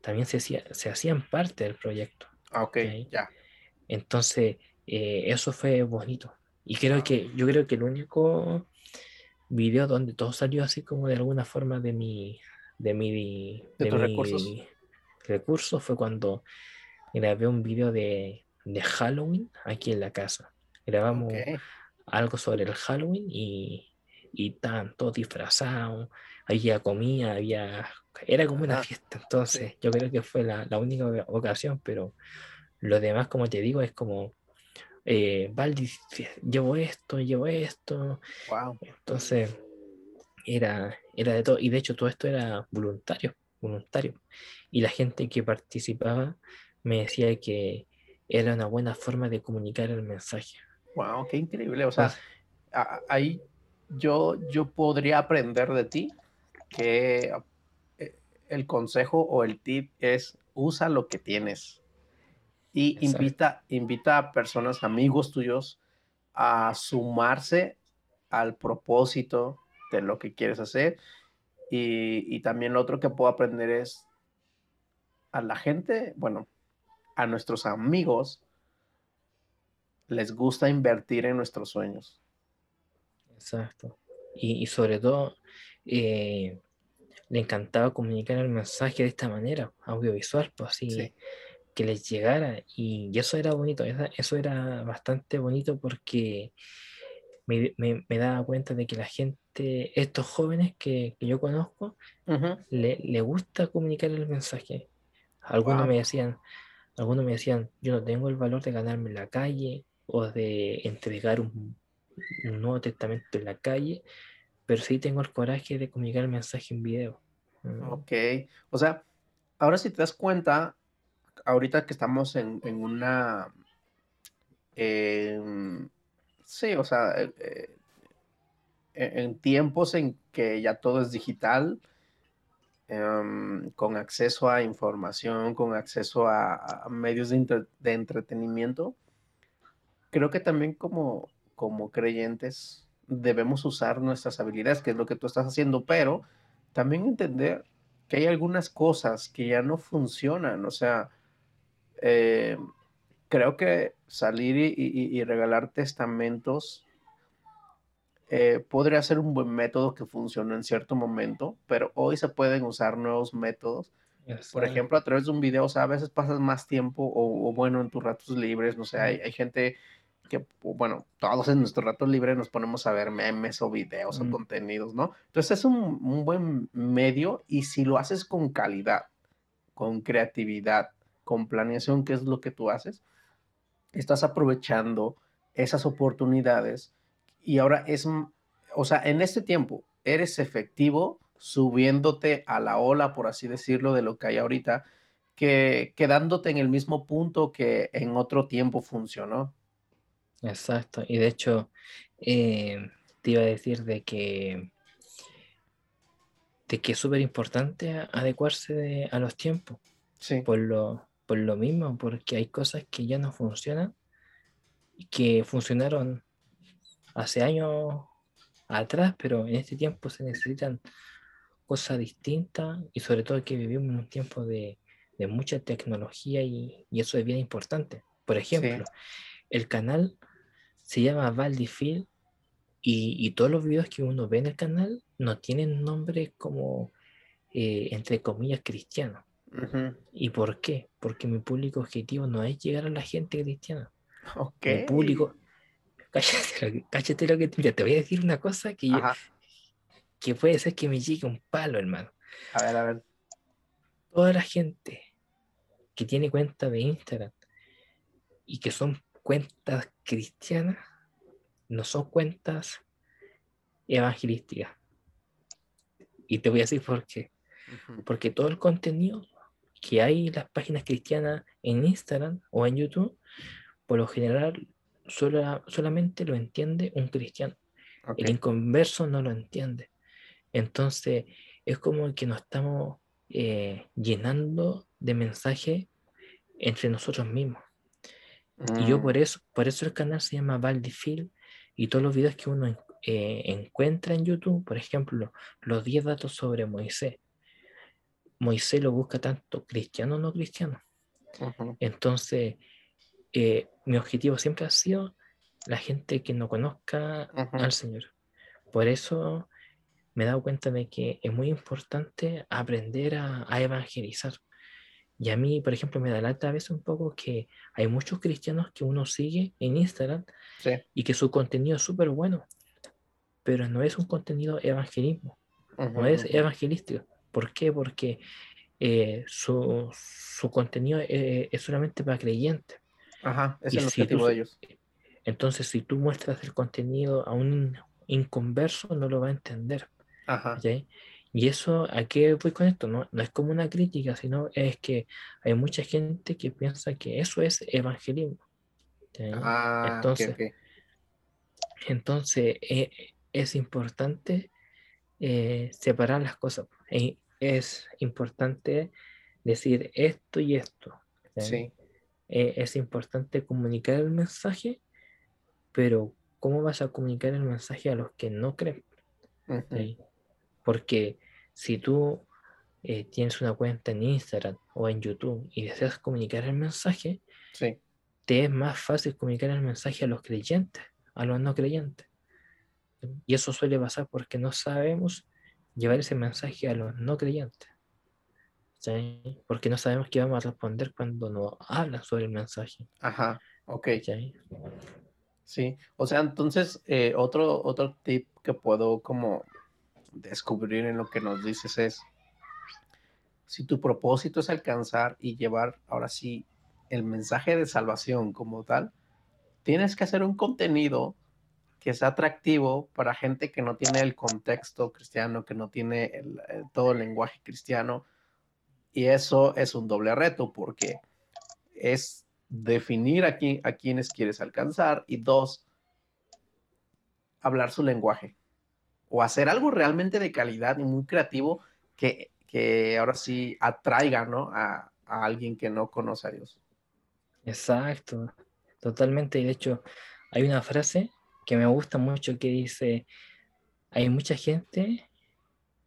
también se, hacía- se hacían parte del proyecto. Ah, ok, Ok. ya. Entonces, eh, eso fue bonito. Y creo que, yo creo que el único video donde todo salió así como de alguna forma de mi, de mi, ¿De tus mi recursos? recurso fue cuando grabé un video de, de Halloween aquí en la casa. Grabamos Ok. algo sobre el Halloween y, y estaban todos disfrazados, había comida, había... Era como una Ajá, fiesta, entonces yo creo que fue la, la única oca- ocasión, pero lo demás, como te digo, es como, eh, Valdi, llevo esto, llevo esto, Wow. entonces era, era de todo, y de hecho todo esto era voluntario, voluntario, y la gente que participaba me decía que era una buena forma de comunicar el mensaje. Wow, qué increíble. O sea, Entonces, a- ahí yo, yo podría aprender de ti que eh, el consejo o el tip es usa lo que tienes y Exacto. invita, invita a personas, amigos tuyos, a sumarse al propósito de lo que quieres hacer. Y, y también lo otro que puedo aprender es a la gente, bueno, a nuestros amigos, les gusta invertir en nuestros sueños. Exacto. Y, y sobre todo, eh, le encantaba comunicar el mensaje de esta manera, audiovisual, pues así, Sí. que les llegara. Y, y eso era bonito, eso era bastante bonito porque me, me- me daba cuenta de que la gente, estos jóvenes que, que yo conozco, Ujú. le, le gusta comunicar el mensaje. Algunos Wow. me decían, algunos me decían, yo no tengo el valor de ganarme en la calle o de entregar un, un Nuevo Testamento en la calle, pero sí tengo el coraje de comunicar el mensaje en video. Mm, Ok. O sea, ahora si te das cuenta, ahorita que estamos en, en una... sí, o sea, eh, eh, en, tiempos en que ya todo es digital, em, con acceso a información, con acceso a, medios de entretenimiento, creo que también como, como creyentes debemos usar nuestras habilidades, que es lo que tú estás haciendo, pero también entender que hay algunas cosas que ya no funcionan. O sea, eh, creo que salir y, y- y regalar testamentos eh, podría ser un buen método que funcione en cierto momento, pero hoy se pueden usar nuevos métodos. Por ejemplo, a través de un video, o sea, a veces pasas más tiempo o, o bueno, en tus ratos libres, no sé, hay, hay gente que, bueno, todos en nuestros ratos libres nos ponemos a ver memes o videos o Mm. contenidos, ¿no? Entonces es un, un buen medio y si lo haces con calidad, con creatividad, con planeación, que es lo que tú haces, estás aprovechando esas oportunidades y ahora es, o sea, en este tiempo eres efectivo subiéndote a la ola, por así decirlo, de lo que hay ahorita, que quedándote en el mismo punto que en otro tiempo funcionó. Exacto. Y de hecho, eh, te iba a decir de que, de que es súper importante adecuarse de- a los tiempos. Sí, Por lo, por lo mismo, porque hay cosas que ya no funcionan que funcionaron hace años atrás, pero en este tiempo se necesitan cosas distintas y sobre todo que vivimos en un tiempo de, de mucha tecnología y, y eso es bien importante. Por ejemplo, el canal se llama Valdifil y, y todos los videos que uno ve en el canal no tienen nombre como, eh, entre comillas, cristiano. ujú, ¿Y por qué? Porque mi público objetivo no es llegar a la gente cristiana. ok. Mi público... Cállate lo que, cállate lo que... Mira, te voy a decir una cosa que, yo- que puede ser que me llegue un palo, hermano. a ver, a ver. Toda la gente que tiene cuenta de Instagram y que son cuentas cristianas, no son cuentas evangelísticas. Y te voy a decir por qué. Porque todo el contenido que hay en las páginas cristianas en Instagram o en YouTube, por lo general solamente lo entiende un cristiano. El inconverso no lo entiende. Entonces, es como que nos estamos eh, llenando de mensajes entre nosotros mismos. Y yo por mm. eso, por eso el canal se llama Valdifil y todos los videos que uno eh, encuentra en YouTube, por ejemplo, los 10 datos sobre Moisés. Moisés lo busca tanto cristiano o no cristiano. Entonces, eh, mi objetivo siempre ha sido la gente que no conozca al Señor. Por eso me he dado cuenta de que es muy importante aprender a, evangelizar. Y a mí, por ejemplo, me da lata a veces un poco que hay muchos cristianos que uno sigue en Instagram y que su contenido es súper bueno, pero no es un contenido evangelismo, no es evangelístico. ¿Por qué? Porque eh, su, contenido eh, es, solamente para creyentes. Ajá, es el objetivo de ellos. Entonces, si tú muestras el contenido a un inconverso, no lo va a entender. Ajá. Y eso, ¿a qué voy con esto? No, no es como una crítica, sino es que hay mucha gente que piensa que eso es evangelismo. Ah, entonces, entonces eh, es importante eh, separar las cosas. es importante decir esto y esto. Sí. Eh, es importante comunicar el mensaje, pero ¿cómo vas a comunicar el mensaje a los que no creen? Porque si tú eh, tienes una cuenta en Instagram o en YouTube y deseas comunicar el mensaje, te es más fácil comunicar el mensaje a los creyentes, a los no creyentes. Y eso suele pasar porque no sabemos llevar ese mensaje a los no creyentes. Porque no sabemos qué vamos a responder cuando nos hablan sobre el mensaje. Ajá, ok. ¿Sí? o sea, entonces, eh, otro, otro tip que puedo como descubrir en lo que nos dices es, si tu propósito es alcanzar y llevar ahora sí el mensaje de salvación como tal, tienes que hacer un contenido que sea atractivo para gente que no tiene el contexto cristiano, que no tiene todo el lenguaje cristiano. Y eso es un doble reto porque es definir a, a quienes quieres alcanzar y dos, hablar su lenguaje o hacer algo realmente de calidad y muy creativo que, ahora sí atraiga ¿no? a, alguien que no conoce a Dios. Exacto, totalmente. Y de hecho, hay una frase que me gusta mucho que dice, hay mucha gente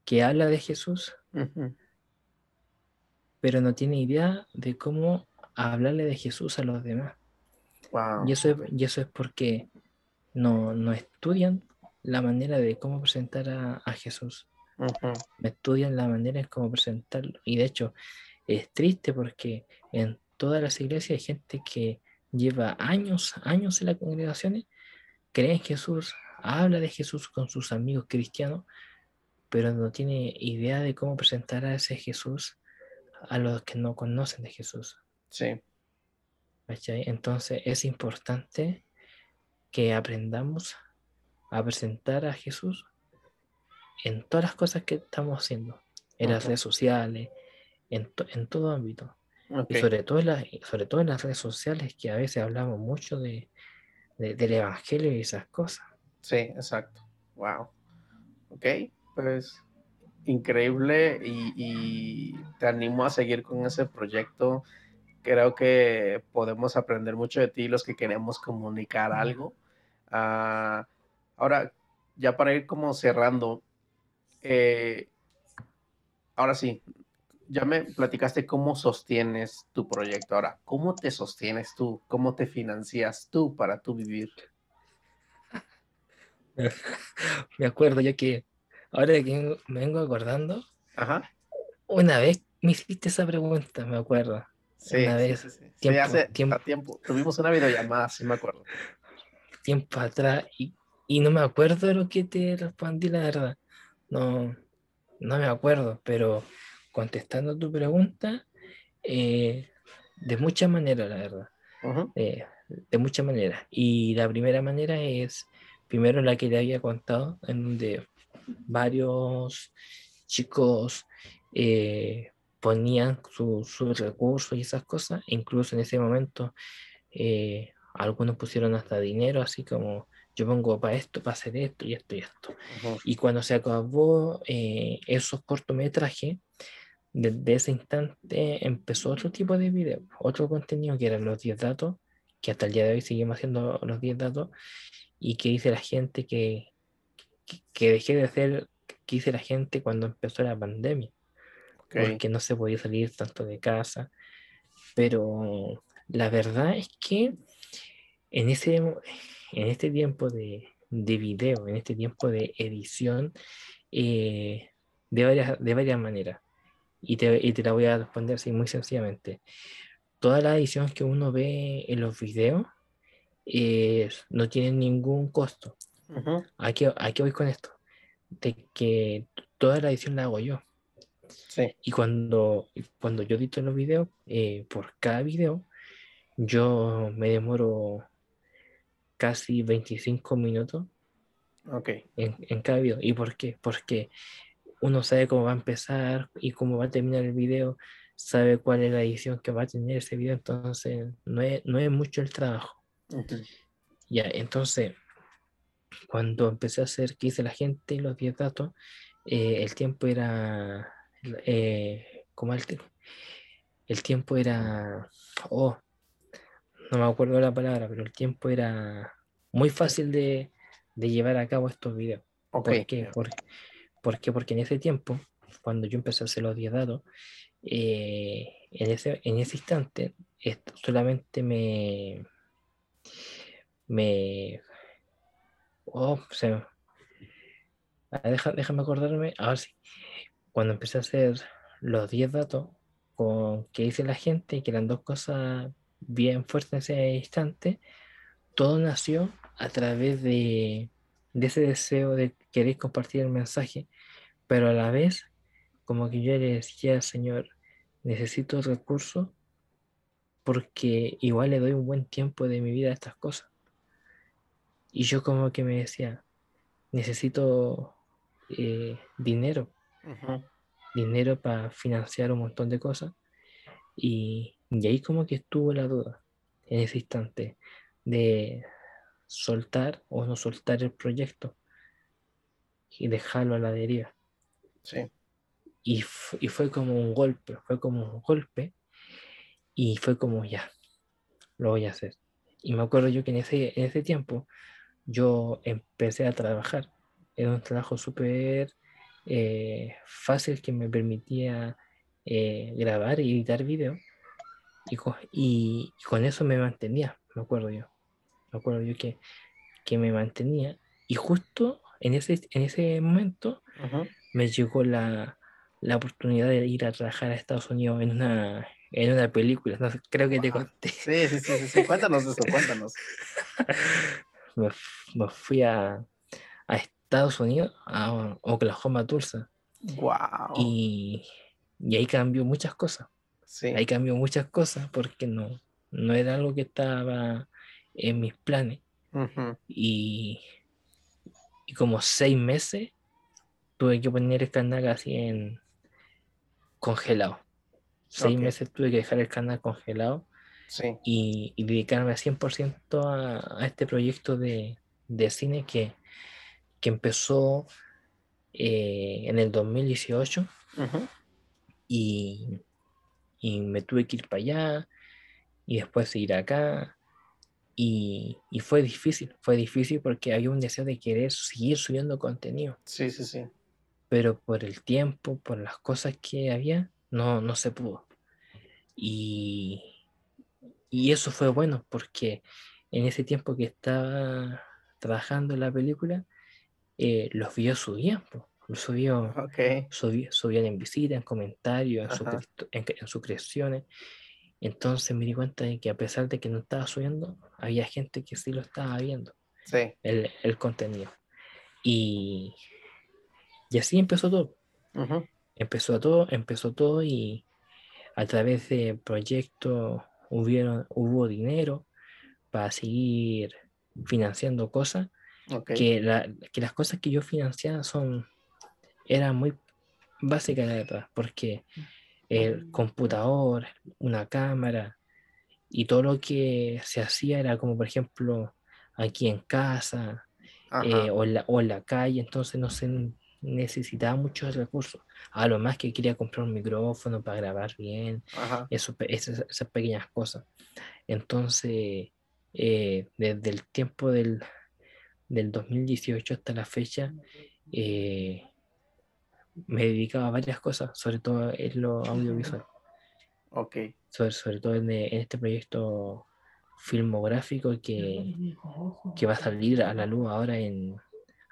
que habla de Jesús, pero no tiene idea de cómo hablarle de Jesús a los demás. Y, eso es, y eso es porque no, no estudian la manera de cómo presentar a, Jesús. Me estudian la manera en cómo presentarlo. Y de hecho, es triste porque en todas las iglesias hay gente que lleva años, años en las congregaciones, cree en Jesús, habla de Jesús con sus amigos cristianos, pero no tiene idea de cómo presentar a ese Jesús a los que no conocen de Jesús. Sí. Entonces es importante que aprendamos a presentar a Jesús en todas las cosas que estamos haciendo, en las redes sociales, en, en todo ámbito. Y sobre todo, en sobre todo en las redes sociales, que a veces hablamos mucho de, del Evangelio y esas cosas. Sí, exacto. Wow. Ok, pues increíble y, y, te animo a seguir con ese proyecto. Creo que podemos aprender mucho de ti los que queremos comunicar algo. Uh, Ahora, ya para ir como cerrando, eh, ahora sí, ya me platicaste cómo sostienes tu proyecto. Ahora, ¿cómo te sostienes tú? ¿Cómo te financias tú para tu vivir? Me acuerdo ya que ahora que me vengo acordando, una vez me hiciste esa pregunta, me acuerdo. Sí, una vez, sí, sí, Tiempo, hace tiempo. tiempo. Tuvimos una videollamada, sí me acuerdo. Tiempo atrás y y no me acuerdo de lo que te respondí, la verdad. No, no me acuerdo, pero contestando tu pregunta, eh, de muchas maneras, la verdad. Eh, de muchas maneras. Y la primera manera es, primero la que te había contado, en donde varios chicos eh, ponían sus su recursos y esas cosas, incluso en ese momento algunos pusieron hasta dinero, así como yo pongo para esto, para hacer esto y esto y esto. Y cuando se acabó eh, esos cortometrajes, desde ese instante empezó otro tipo de video, otro contenido que eran los 10 datos, que hasta el día de hoy seguimos haciendo los 10 datos, y que dice la gente que, que, dejé de hacer, que dice la gente cuando empezó la pandemia, porque no se podía salir tanto de casa, pero la verdad es que en, ese, en este tiempo de, de video, en este tiempo de edición, eh, de, varias, de varias maneras. Y te, y te, la voy a responder así muy sencillamente. Toda la edición que uno ve en los videos eh, no tienen ningún costo. aquí, aquí voy con esto. De que toda la edición la hago yo. Sí. Y cuando, cuando yo edito los videos, eh, por cada video, yo me demoro casi 25 minutos okay. en, en, cada video. ¿Y por qué? Porque uno sabe cómo va a empezar y cómo va a terminar el video, sabe cuál es la edición que va a tener ese video, entonces no es, no es mucho el trabajo. Ya, entonces, cuando empecé a hacer que hice la gente los 10 datos, eh, el tiempo era, eh, como el, el tiempo era, oh, no me acuerdo la palabra, pero el tiempo era muy fácil de, llevar a cabo estos videos. ¿Por qué? Porque en ese tiempo, cuando yo empecé a hacer los 10 datos, eh, en, ese, en ese instante solamente me... me oh, se, déjame acordarme, ahora sí, cuando empecé a hacer los 10 datos con que hice la gente, que eran dos cosas bien fuerte en ese instante, todo nació a través de, ese deseo de querer compartir el mensaje, pero a la vez, como que yo le decía, Señor, necesito recursos porque igual le doy un buen tiempo de mi vida a estas cosas. Y yo como que me decía, necesito eh, dinero, dinero para financiar un montón de cosas. Y, y ahí como que estuvo la duda en ese instante de soltar o no soltar el proyecto y dejarlo a la deriva. Sí. Y, y, fue como un golpe, fue como un golpe y fue como ya, lo voy a hacer. Y me acuerdo yo que en ese, en ese tiempo yo empecé a trabajar. Era un trabajo súper eh, fácil que me permitía eh, grabar y editar video y, con eso me mantenía, me acuerdo yo. Me acuerdo yo que, que me mantenía. Y justo en ese, en ese momento me llegó la, la, oportunidad de ir a trabajar a Estados Unidos en una, en una película. No, creo que te conté. Sí, sí, sí, sí, Cuéntanos eso, cuéntanos. me, me, fui a, a, Estados Unidos, a Oklahoma, Tulsa. Wow. Y, y ahí cambió muchas cosas. Ahí cambió muchas cosas porque no, no era algo que estaba en mis planes. y, y, como seis meses tuve que poner el canal así en congelado. Seis meses tuve que dejar el canal congelado y, y, dedicarme a 100% a, a, este proyecto de, de cine que, que empezó eh, en el 2018 y, y me tuve que ir para allá y después ir acá. Y, y, fue difícil, fue difícil porque había un deseo de querer seguir subiendo contenido. Sí, sí, sí. Pero por el tiempo, por las cosas que había, no, no se pudo. Y, y eso fue bueno porque en ese tiempo que estaba trabajando en la película, eh, los videos subían. Subió, okay. subían en visitas, en comentarios, en, en, suscripciones. Entonces me di cuenta de que a pesar de que no estaba subiendo, había gente que sí lo estaba viendo. Sí. El, el contenido. Y, y así empezó todo. Empezó todo, empezó todo y a través de proyectos hubieron, hubo dinero para seguir financiando cosas. Que, la, que las cosas que yo financiaba son eran muy básica la verdad, porque el computador, una cámara y todo lo que se hacía era como, por ejemplo, aquí en casa eh, o, en la, o, en la, calle, entonces no se necesitaba muchos recursos. A lo más que quería comprar un micrófono para grabar bien, eso, esas, esas, pequeñas cosas. Entonces, eh, desde el tiempo del, del 2018 hasta la fecha, eh, me dedicaba a varias cosas, sobre todo en lo audiovisual. Ok. Sobre, sobre todo en, este proyecto filmográfico que, que, va a salir a la luz ahora en,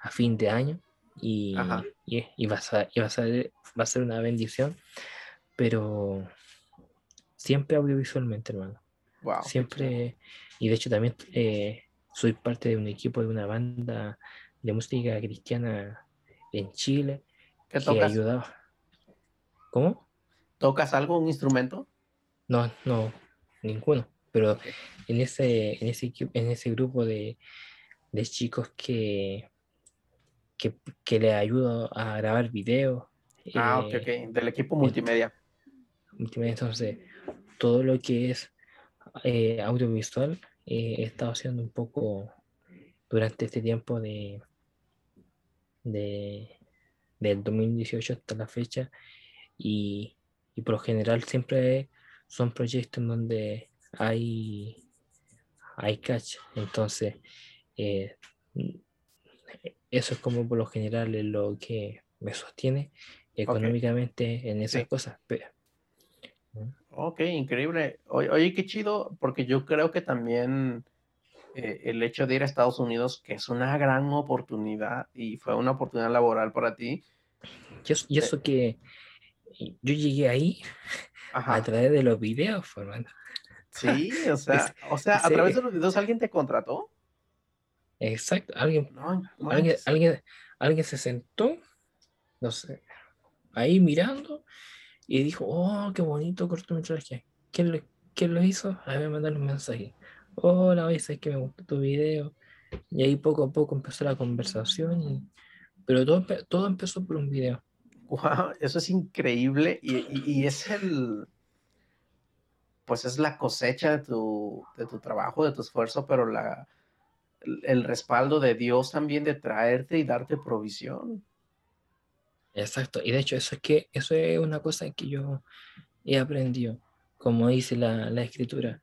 a fin de año y, y, va, a, y va, a ser, va a ser una bendición, pero siempre audiovisualmente, hermano. Wow, siempre, y de hecho también eh, soy parte de un equipo de una banda de música cristiana en Chile ¿Qué tocas? ¿Cómo? ¿Tocas algo, un instrumento? No, no, ninguno. Pero en ese, en ese, en ese grupo de, chicos que, que, le ayudo a grabar videos. Ah, ok, ok. Del equipo multimedia. Multimedia, entonces, todo lo que es eh, audiovisual eh, he estado haciendo un poco durante este tiempo de, de, del 2018 hasta la fecha y, por lo general siempre son proyectos en donde hay, hay catch. Entonces, eh, eso es como por lo general lo que me sostiene económicamente en esas cosas. Ok, increíble. Oye, qué chido, porque yo creo que también eh, el hecho de ir a Estados Unidos, que es una gran oportunidad y fue una oportunidad laboral para ti, y eso, que yo llegué ahí a través de los videos, hermano. Sí, o sea, o sea, a través de los videos alguien te contrató. Exacto, alguien, alguien, alguien, alguien se sentó, no sé, ahí mirando y dijo, oh, qué bonito cortometraje. ¿Quién lo, quién lo hizo? A ver, mandarle un mensaje. Hola, oye, sabes que me gustó tu video. Y ahí poco a poco empezó la conversación y pero todo, todo empezó por un video. Wow, eso es increíble y, es el, pues es la cosecha de tu, de tu trabajo, de tu esfuerzo, pero la, el, respaldo de Dios también de traerte y darte provisión. Exacto, y de hecho eso es que eso es una cosa que yo he aprendido, como dice la, la escritura,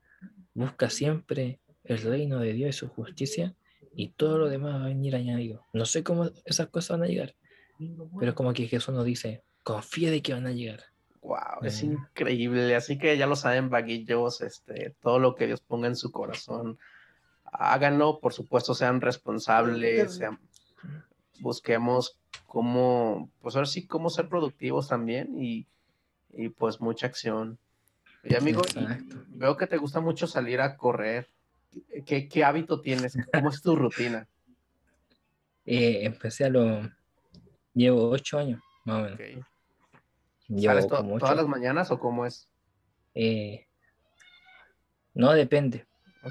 busca siempre el reino de Dios y su justicia y todo lo demás va a venir añadido. No sé cómo esas cosas van a llegar, pero es como que Jesús nos dice, confía de que van a llegar. Wow, es mm. increíble. Así que ya lo saben, vaguillos, este, todo lo que Dios ponga en su corazón, háganlo, por supuesto, sean responsables, sean, busquemos cómo, pues ahora sí, cómo ser productivos también y, y pues mucha acción. Y amigo, veo que te gusta mucho salir a correr. ¿Qué, hábito tienes? ¿Cómo es tu rutina? Eh, empecé a lo... Llevo ocho años, más o menos. ¿Sales todas las mañanas o cómo es? Eh, no, depende.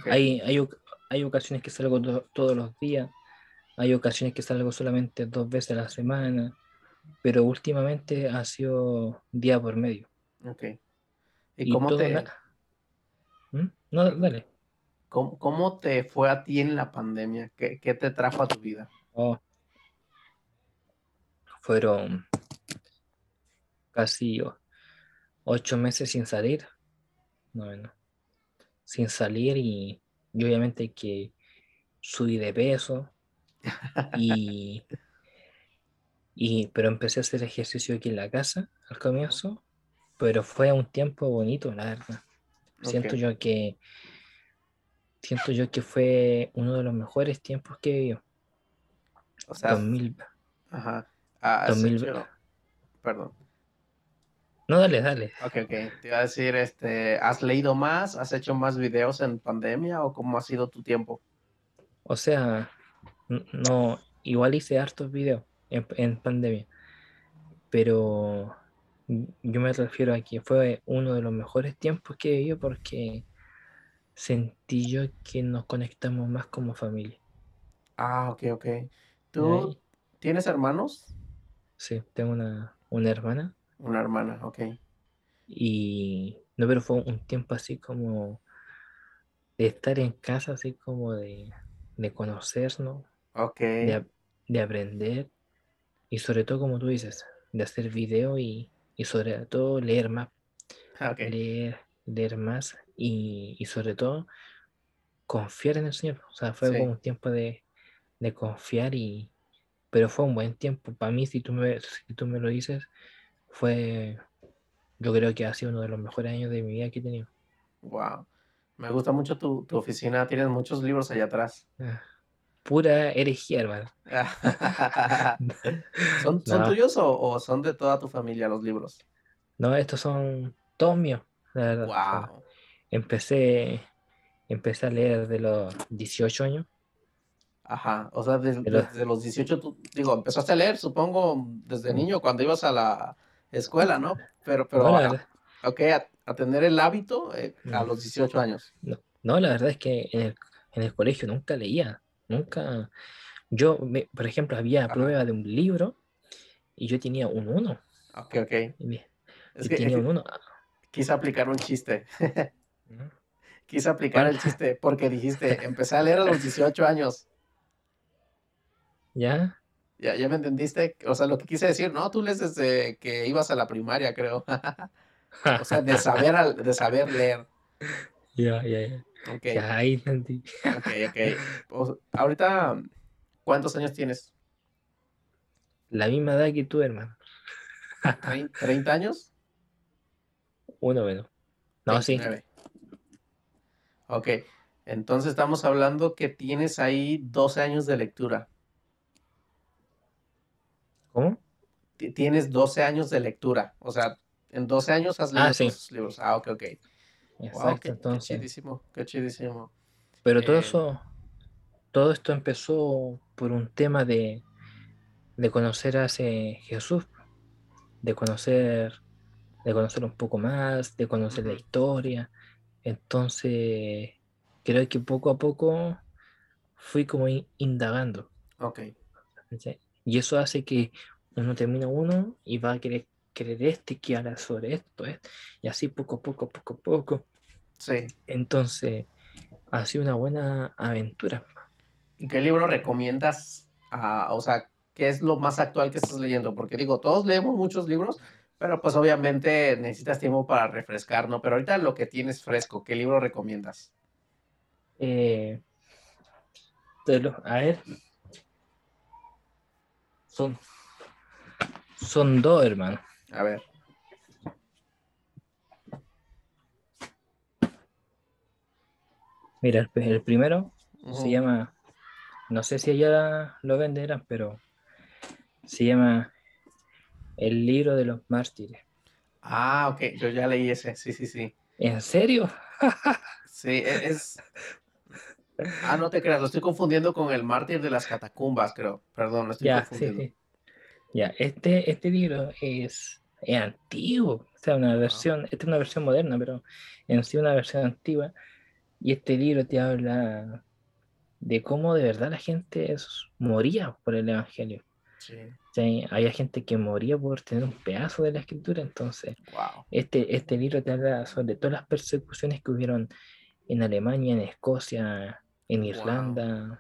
Hay, hay, ocasiones que salgo todos los días, hay ocasiones que salgo solamente dos veces a la semana, pero últimamente ha sido día por medio. Ok. ¿Y, cómo te...? ¿Mm? No, dale. ¿Cómo, te fue a ti en la pandemia? ¿Qué, te trajo a tu vida? Oh. Fueron casi ocho meses sin salir. Bueno, sin salir y, obviamente que subí de peso. Y, y, pero empecé a hacer ejercicio aquí en la casa al comienzo, pero fue un tiempo bonito, la verdad. Siento yo que siento yo que fue uno de los mejores tiempos que vivió. O sea, 2000. Ajá. Ah, 2000. Perdón. No, dale, dale. Ok, ok. Te iba a decir, este, ¿has leído más? ¿Has hecho más videos en pandemia o cómo ha sido tu tiempo? O sea, no, igual hice hartos videos en, en pandemia, pero yo me refiero a que fue uno de los mejores tiempos que vivió porque sentí yo que nos conectamos más como familia. Ah, ok, ok. ¿Tú tienes hermanos? Sí, tengo una, una hermana. Una hermana, ok. Y no, pero fue un tiempo así como de estar en casa, así como de, de conocernos, Ok. de, de aprender y sobre todo, como tú dices, de hacer video y, y sobre todo leer más, Ok. leer, leer más y, y sobre todo confiar en el Señor. O sea, fue Sí. como un tiempo de, de confiar y... Pero fue un buen tiempo. Para mí, si tú me, si tú me lo dices, fue... Yo creo que ha sido uno de los mejores años de mi vida que he tenido. Wow. Me gusta mucho tu, tu oficina. Tienes muchos libros allá atrás. Ah, Pura herejía, hermano. ¿Son, son No. tuyos o, o son de toda tu familia los libros? No, estos son todos míos, la verdad. Wow. Empecé, empecé a leer de los 18 años. Ajá. O sea, des- Pero- desde los 18, tú, digo, empezaste a leer, supongo, desde niño, cuando ibas a la escuela, ¿no? Pero, pero, No, a- ok, a, a tener el hábito eh, a los 18 años. no, no, la verdad es que en el, en el colegio nunca leía, nunca. Yo, me- por ejemplo, había Ajá. prueba de un libro y yo tenía un 1. Ok, ok. Y, Es y que tenía un 1. quise aplicar un chiste. Quise aplicar el chiste porque dijiste, empecé a leer a los 18 años. ¿Ya? ¿Ya, ya me entendiste? O sea, lo que quise decir, no, tú lees desde que ibas a la primaria, creo. O sea, de saber, al- de saber leer. Ya, ya, ya. Ok, Ya, ahí entendí. ok, ok. Ahorita, ¿cuántos años tienes? La misma edad que tú, hermano. ¿Trein- ¿30 años? Uno menos. No, sí. 29. Ok, entonces estamos hablando que tienes ahí 12 años de lectura. ¿Cómo? Ti- Tienes 12 años de lectura. O sea, en 12 años has leído Ah, sí. tus libros. Ah, ok, ok. Exacto, qué, qué entonces. chidísimo, qué chidísimo. Pero todo Eh, eso, todo esto empezó por un tema de, de conocer a ese Jesús, de conocer, de conocer un poco más, de conocer la historia. Entonces, creo que poco a poco fui como in- indagando. Ok, ¿cachai? Y eso hace que uno termina uno y va a querer, querer este que habla sobre esto, esto, y así poco a poco, poco a poco. sí. Entonces, ha sido una buena aventura. ¿Y qué libro recomiendas? O sea, ¿qué es lo más actual que estás leyendo? Porque digo, todos leemos muchos libros, pero pues obviamente necesitas tiempo para refrescar, ¿no? Pero ahorita lo que tienes fresco, ¿qué libro recomiendas? Eh, lo- a ver. Son, son dos, hermano. A ver. Mira, el, primero se llama, no sé si allá lo venderán, pero se llama El libro de los mártires. Ah, ok, yo ya leí ese, sí, sí, sí. ¿En serio? Sí, e- es... Ah, no te creas, lo estoy confundiendo con el mártir de las catacumbas, creo. Perdón, lo estoy Ya, sí, confundiendo. sí. Ya, este, este libro es, es antiguo, o sea, una versión, esta es una versión moderna, pero en sí una versión antigua. Y este libro te habla de cómo de verdad la gente es- moría por el Evangelio. Sí, ¿sí? Había gente que moría por tener un pedazo de la escritura, entonces wow. este, este libro te habla sobre todas las persecuciones que hubieron en Alemania, en Escocia, en Wow. Irlanda,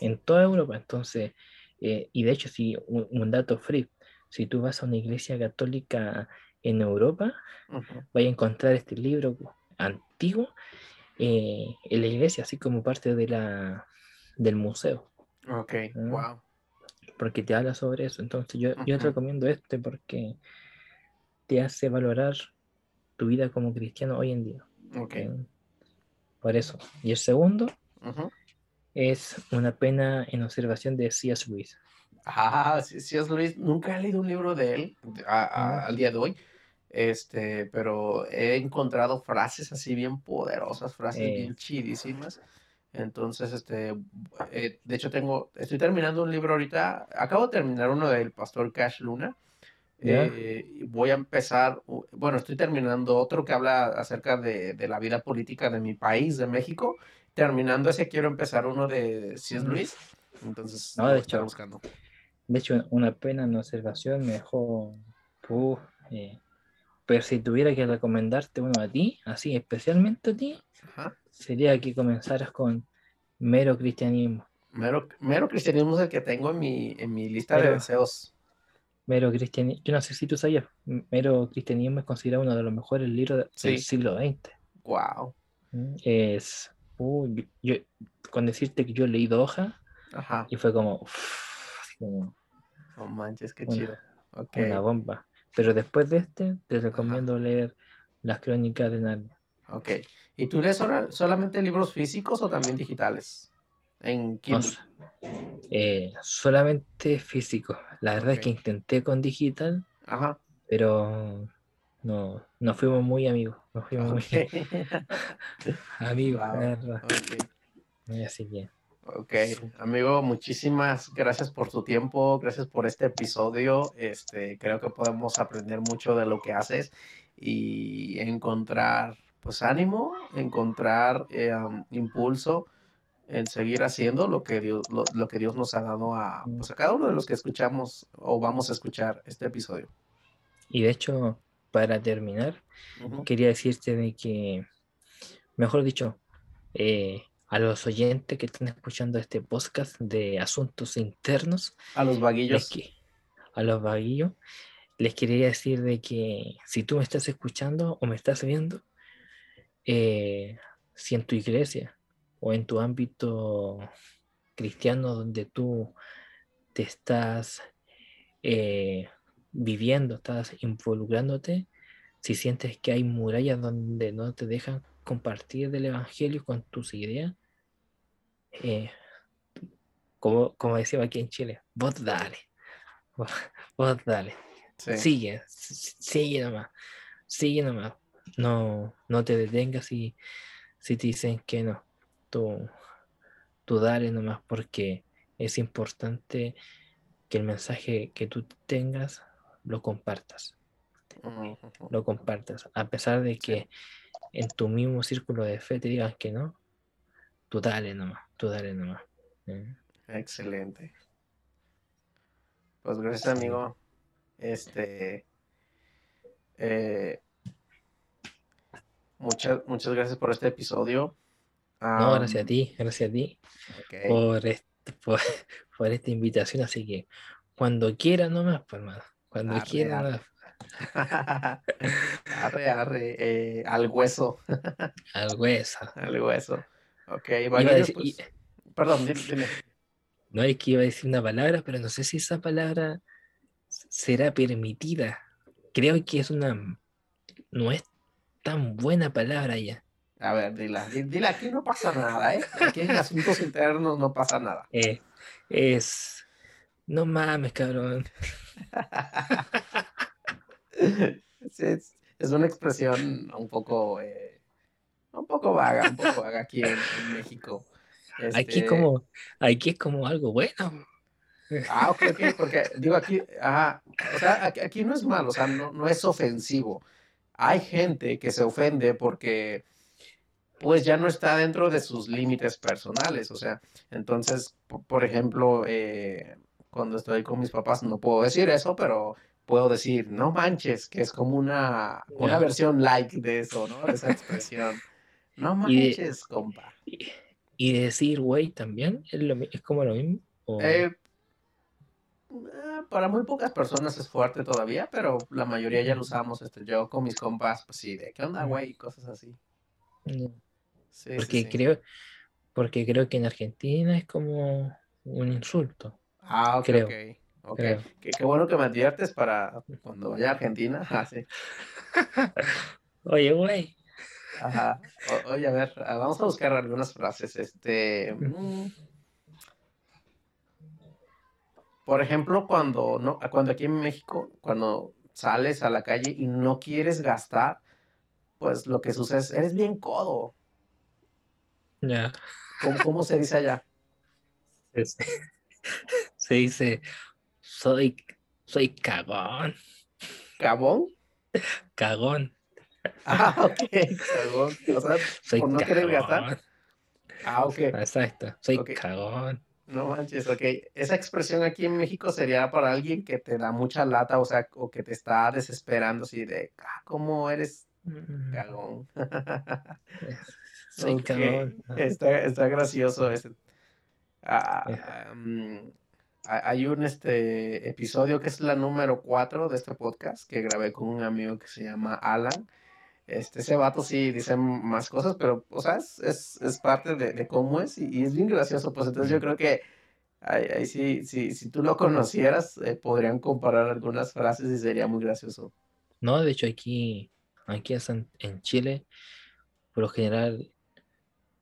en toda Europa. Entonces, eh, y de hecho, si un, un dato free, si tú vas a una iglesia católica en Europa, Ujú. vas a encontrar este libro antiguo eh, en la iglesia, así como parte de la, del museo, Ok, wow. Porque te habla sobre eso. Entonces, yo, yo te recomiendo este porque te hace valorar tu vida como cristiano hoy en día. Ok. ¿sí? Por eso. Y el segundo Ujú. es Una pena en observación de C.S. Lewis. Ah, es Luis. Nunca he leído un libro de él a- a- Ah. al día de hoy. Este, pero he encontrado frases así bien poderosas, frases Eh. bien chidísimas. Entonces, este, eh, de hecho tengo, estoy terminando un libro ahorita, acabo de terminar uno del pastor Cash Luna. Eh, voy a empezar, bueno, estoy terminando otro que habla acerca de, de la vida política de mi país, de México. Terminando ese, quiero empezar uno de C.S. Mm. Lewis. Entonces, No, de hecho, buscando. De hecho, una pena en observación me dejó Uh, eh, pero si tuviera que recomendarte uno a ti, así especialmente a ti, Ajá. Sería que comenzaras con mero cristianismo. Mero, mero cristianismo es el que tengo en mi, en mi lista de deseos. Mero cristianismo, yo no sé si tú sabías, mero cristianismo es considerado uno de los mejores libros Sí. del siglo XX. Wow. ¿Mm? Es, uh, yo, yo- con decirte que yo he leído hoja Ajá. y fue como, uff, así como No manches, qué Una- chido. Ok. una bomba. Pero después de este, te recomiendo leer las crónicas de Narnia. Ok. ¿Y tú lees sola- solamente libros físicos o también digitales? En Kindle. Eh, solamente físico. La verdad es que intenté con digital, Ajá. pero no, no fuimos muy amigos. No fuimos Ok. muy amigos, la Wow. verdad. Ok. Así que, Ok, amigo, muchísimas gracias por tu tiempo, gracias por este episodio. Este, creo que podemos aprender mucho de lo que haces y encontrar, pues, ánimo, encontrar eh, um, impulso en seguir haciendo lo que Dios, lo, lo que Dios nos ha dado a, pues, a cada uno de los que escuchamos o vamos a escuchar este episodio. y de hecho, para terminar, Ujú. quería decirte de que, mejor dicho, eh, a los oyentes que están escuchando este podcast de asuntos internos, A los vaguillos. que- a los vaguillos, les quería decir de que si tú me estás escuchando o me estás viendo, eh, si en tu iglesia o en tu ámbito cristiano donde tú te estás eh, viviendo, estás involucrándote, si sientes que hay murallas donde no te dejan compartir del Evangelio con tus ideas, eh, como, como decimos aquí en Chile, vos dale, vos, vos dale, Sí. sigue, sigue nomás, sigue nomás, no, no te detengas si, si te dicen que no, tú, tú dale nomás porque es importante que el mensaje que tú tengas lo compartas lo compartas. A pesar de que en tu mismo círculo de fe te digan que no, tú dale nomás, tú dale nomás. ¿eh? Excelente. Pues gracias, amigo. Este. eh, muchas, muchas gracias por este episodio. No, gracias a ti, gracias a ti por, por, por esta invitación. Así que cuando quieras nomás, pues hermano, cuando Arre, quieras arre. nomás, arre, arre, eh, al hueso, al hueso. al hueso. Ok, decir- pues, y- perdón, dime, dime. no es que iba a decir una palabra, pero no sé si esa palabra será permitida. Creo que es una, no es tan buena palabra ya. A ver, dila, di- dila, aquí no pasa nada, ¿eh? Aquí en asuntos internos no pasa nada. Eh, es, no mames, cabrón. Sí, es, es una expresión un poco, eh, un poco vaga, un poco vaga aquí en, en México. Aquí Este, como, aquí es como algo bueno. Ah, ok, ok, porque digo aquí, ah, o sea, aquí, aquí no es malo, o sea, no, no es ofensivo. Hay gente que se ofende porque, pues, ya no está dentro de sus límites personales, o sea, entonces, po- por ejemplo, eh, cuando estoy con mis papás no puedo decir eso, pero puedo decir, no manches, que es como una, una versión like de eso, ¿no? De esa expresión. No Y de- manches, compa. Y, y decir güey también es, lo mi- es como lo mismo. o- eh, para muy pocas personas es fuerte todavía, pero la mayoría ya lo usamos. Este, yo con mis compas, pues sí, de qué onda, güey, y cosas así. Sí, sí, porque sí. creo, porque creo que en Argentina es como un insulto. Ah, ok, creo, creo. Qué, qué bueno que me adviertes para cuando vaya a Argentina. Ah, sí. Oye, güey. Ajá. O- oye, a ver, ah, vamos a buscar algunas frases. Este. mm. Por ejemplo, cuando no, cuando aquí en México, cuando sales a la calle y no quieres gastar, pues lo que sucede es, eres bien codo. Ya. ¿Cómo, cómo se dice allá? Se dice, soy, soy cagón, ¿Cabón? cagón, Ah, ok, cagón. O sea, soy por no querer gastar. cagón. Ah, ok. Exacto, soy cagón. No manches, ok. Esa expresión aquí en México sería para alguien que te da mucha lata, o sea, o que te está desesperando, así de, ah, ¿cómo eres cagón? Soy Ok, cagón. Ah, Está, está gracioso ese. eh, Ah, mm, ha- hay un este episodio que es la número 4 de este podcast que grabé con un amigo que se llama Alan. Este, ese vato sí dice más cosas, pero, o sea, es, es, es parte de, de cómo es y, y es bien gracioso. Pues entonces yo creo que ahí, ahí sí, sí, si tú lo conocieras, eh, podrían comparar algunas frases y sería muy gracioso. No, de hecho aquí, aquí en Chile, por lo general,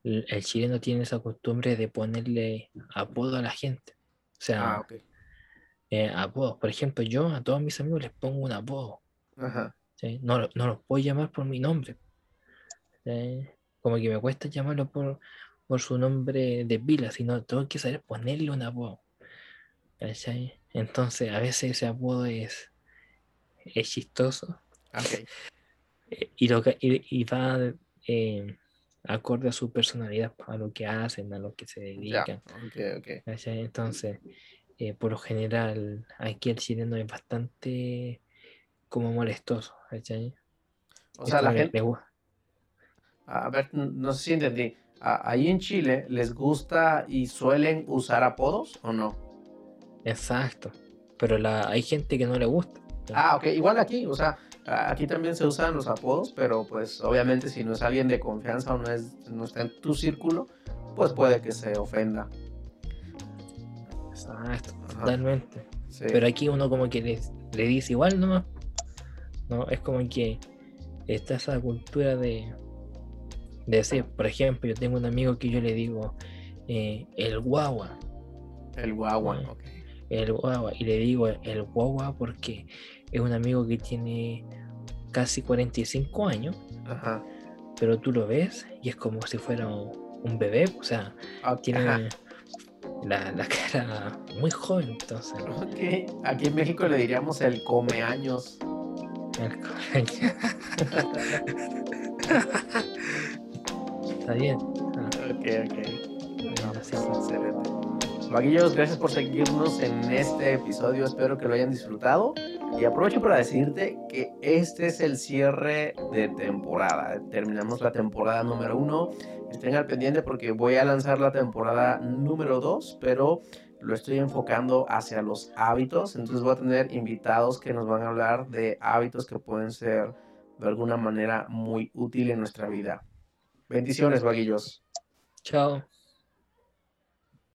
el chileno tiene esa costumbre de ponerle apodo a la gente. O Ah, sea, ok. eh, apodos. Por ejemplo, yo a todos mis amigos les pongo un apodo. Ajá. ¿Sí? No, lo- no los puedo llamar por mi nombre. ¿sí? Como que me cuesta llamarlo por, por su nombre de pila, sino tengo que saber ponerle un apodo. Entonces, a veces ese apodo es, es chistoso eh, y, lo que- y, y va eh, acorde a su personalidad, a lo que hacen, a lo que se dedican. Entonces, eh, por lo general, aquí el chileno es bastante como molestoso. ¿cachai? O sea, la gente, a ver, no sé si entendí. Ahí en Chile, ¿les gusta y suelen usar apodos o no? Exacto. Pero la, hay gente que no le gusta. Ah, ok, igual aquí, o sea, aquí también se usan los apodos, pero pues obviamente si no es alguien de confianza o no, es, no está en tu círculo, pues puede que se ofenda. Exacto, Ajá, totalmente. sí. Pero aquí uno como que le, le dice igual nomás. No, es como que está esa cultura de, de decir, por ejemplo, yo tengo un amigo que yo le digo eh, el guagua, El guagua, ok. el guagua, y le digo el guagua porque es un amigo que tiene casi 45 años, Ajá. pero tú lo ves y es como si fuera un, bebé, o sea, Ok, tiene la, la cara muy joven, entonces. Aquí en México le diríamos el come años. El colegio. Está bien. Ah, Ok, ok. bueno, sí. Excelente. Vaguillos, gracias por seguirnos en este episodio. Espero que lo hayan disfrutado. Y aprovecho para decirte que este es el cierre de temporada. Terminamos la temporada número uno. Estén al pendiente porque voy a lanzar la temporada número dos, pero lo estoy enfocando hacia los hábitos. Entonces voy a tener invitados que nos van a hablar de hábitos que pueden ser de alguna manera muy útil en nuestra vida. Bendiciones, vaguillos. Chao.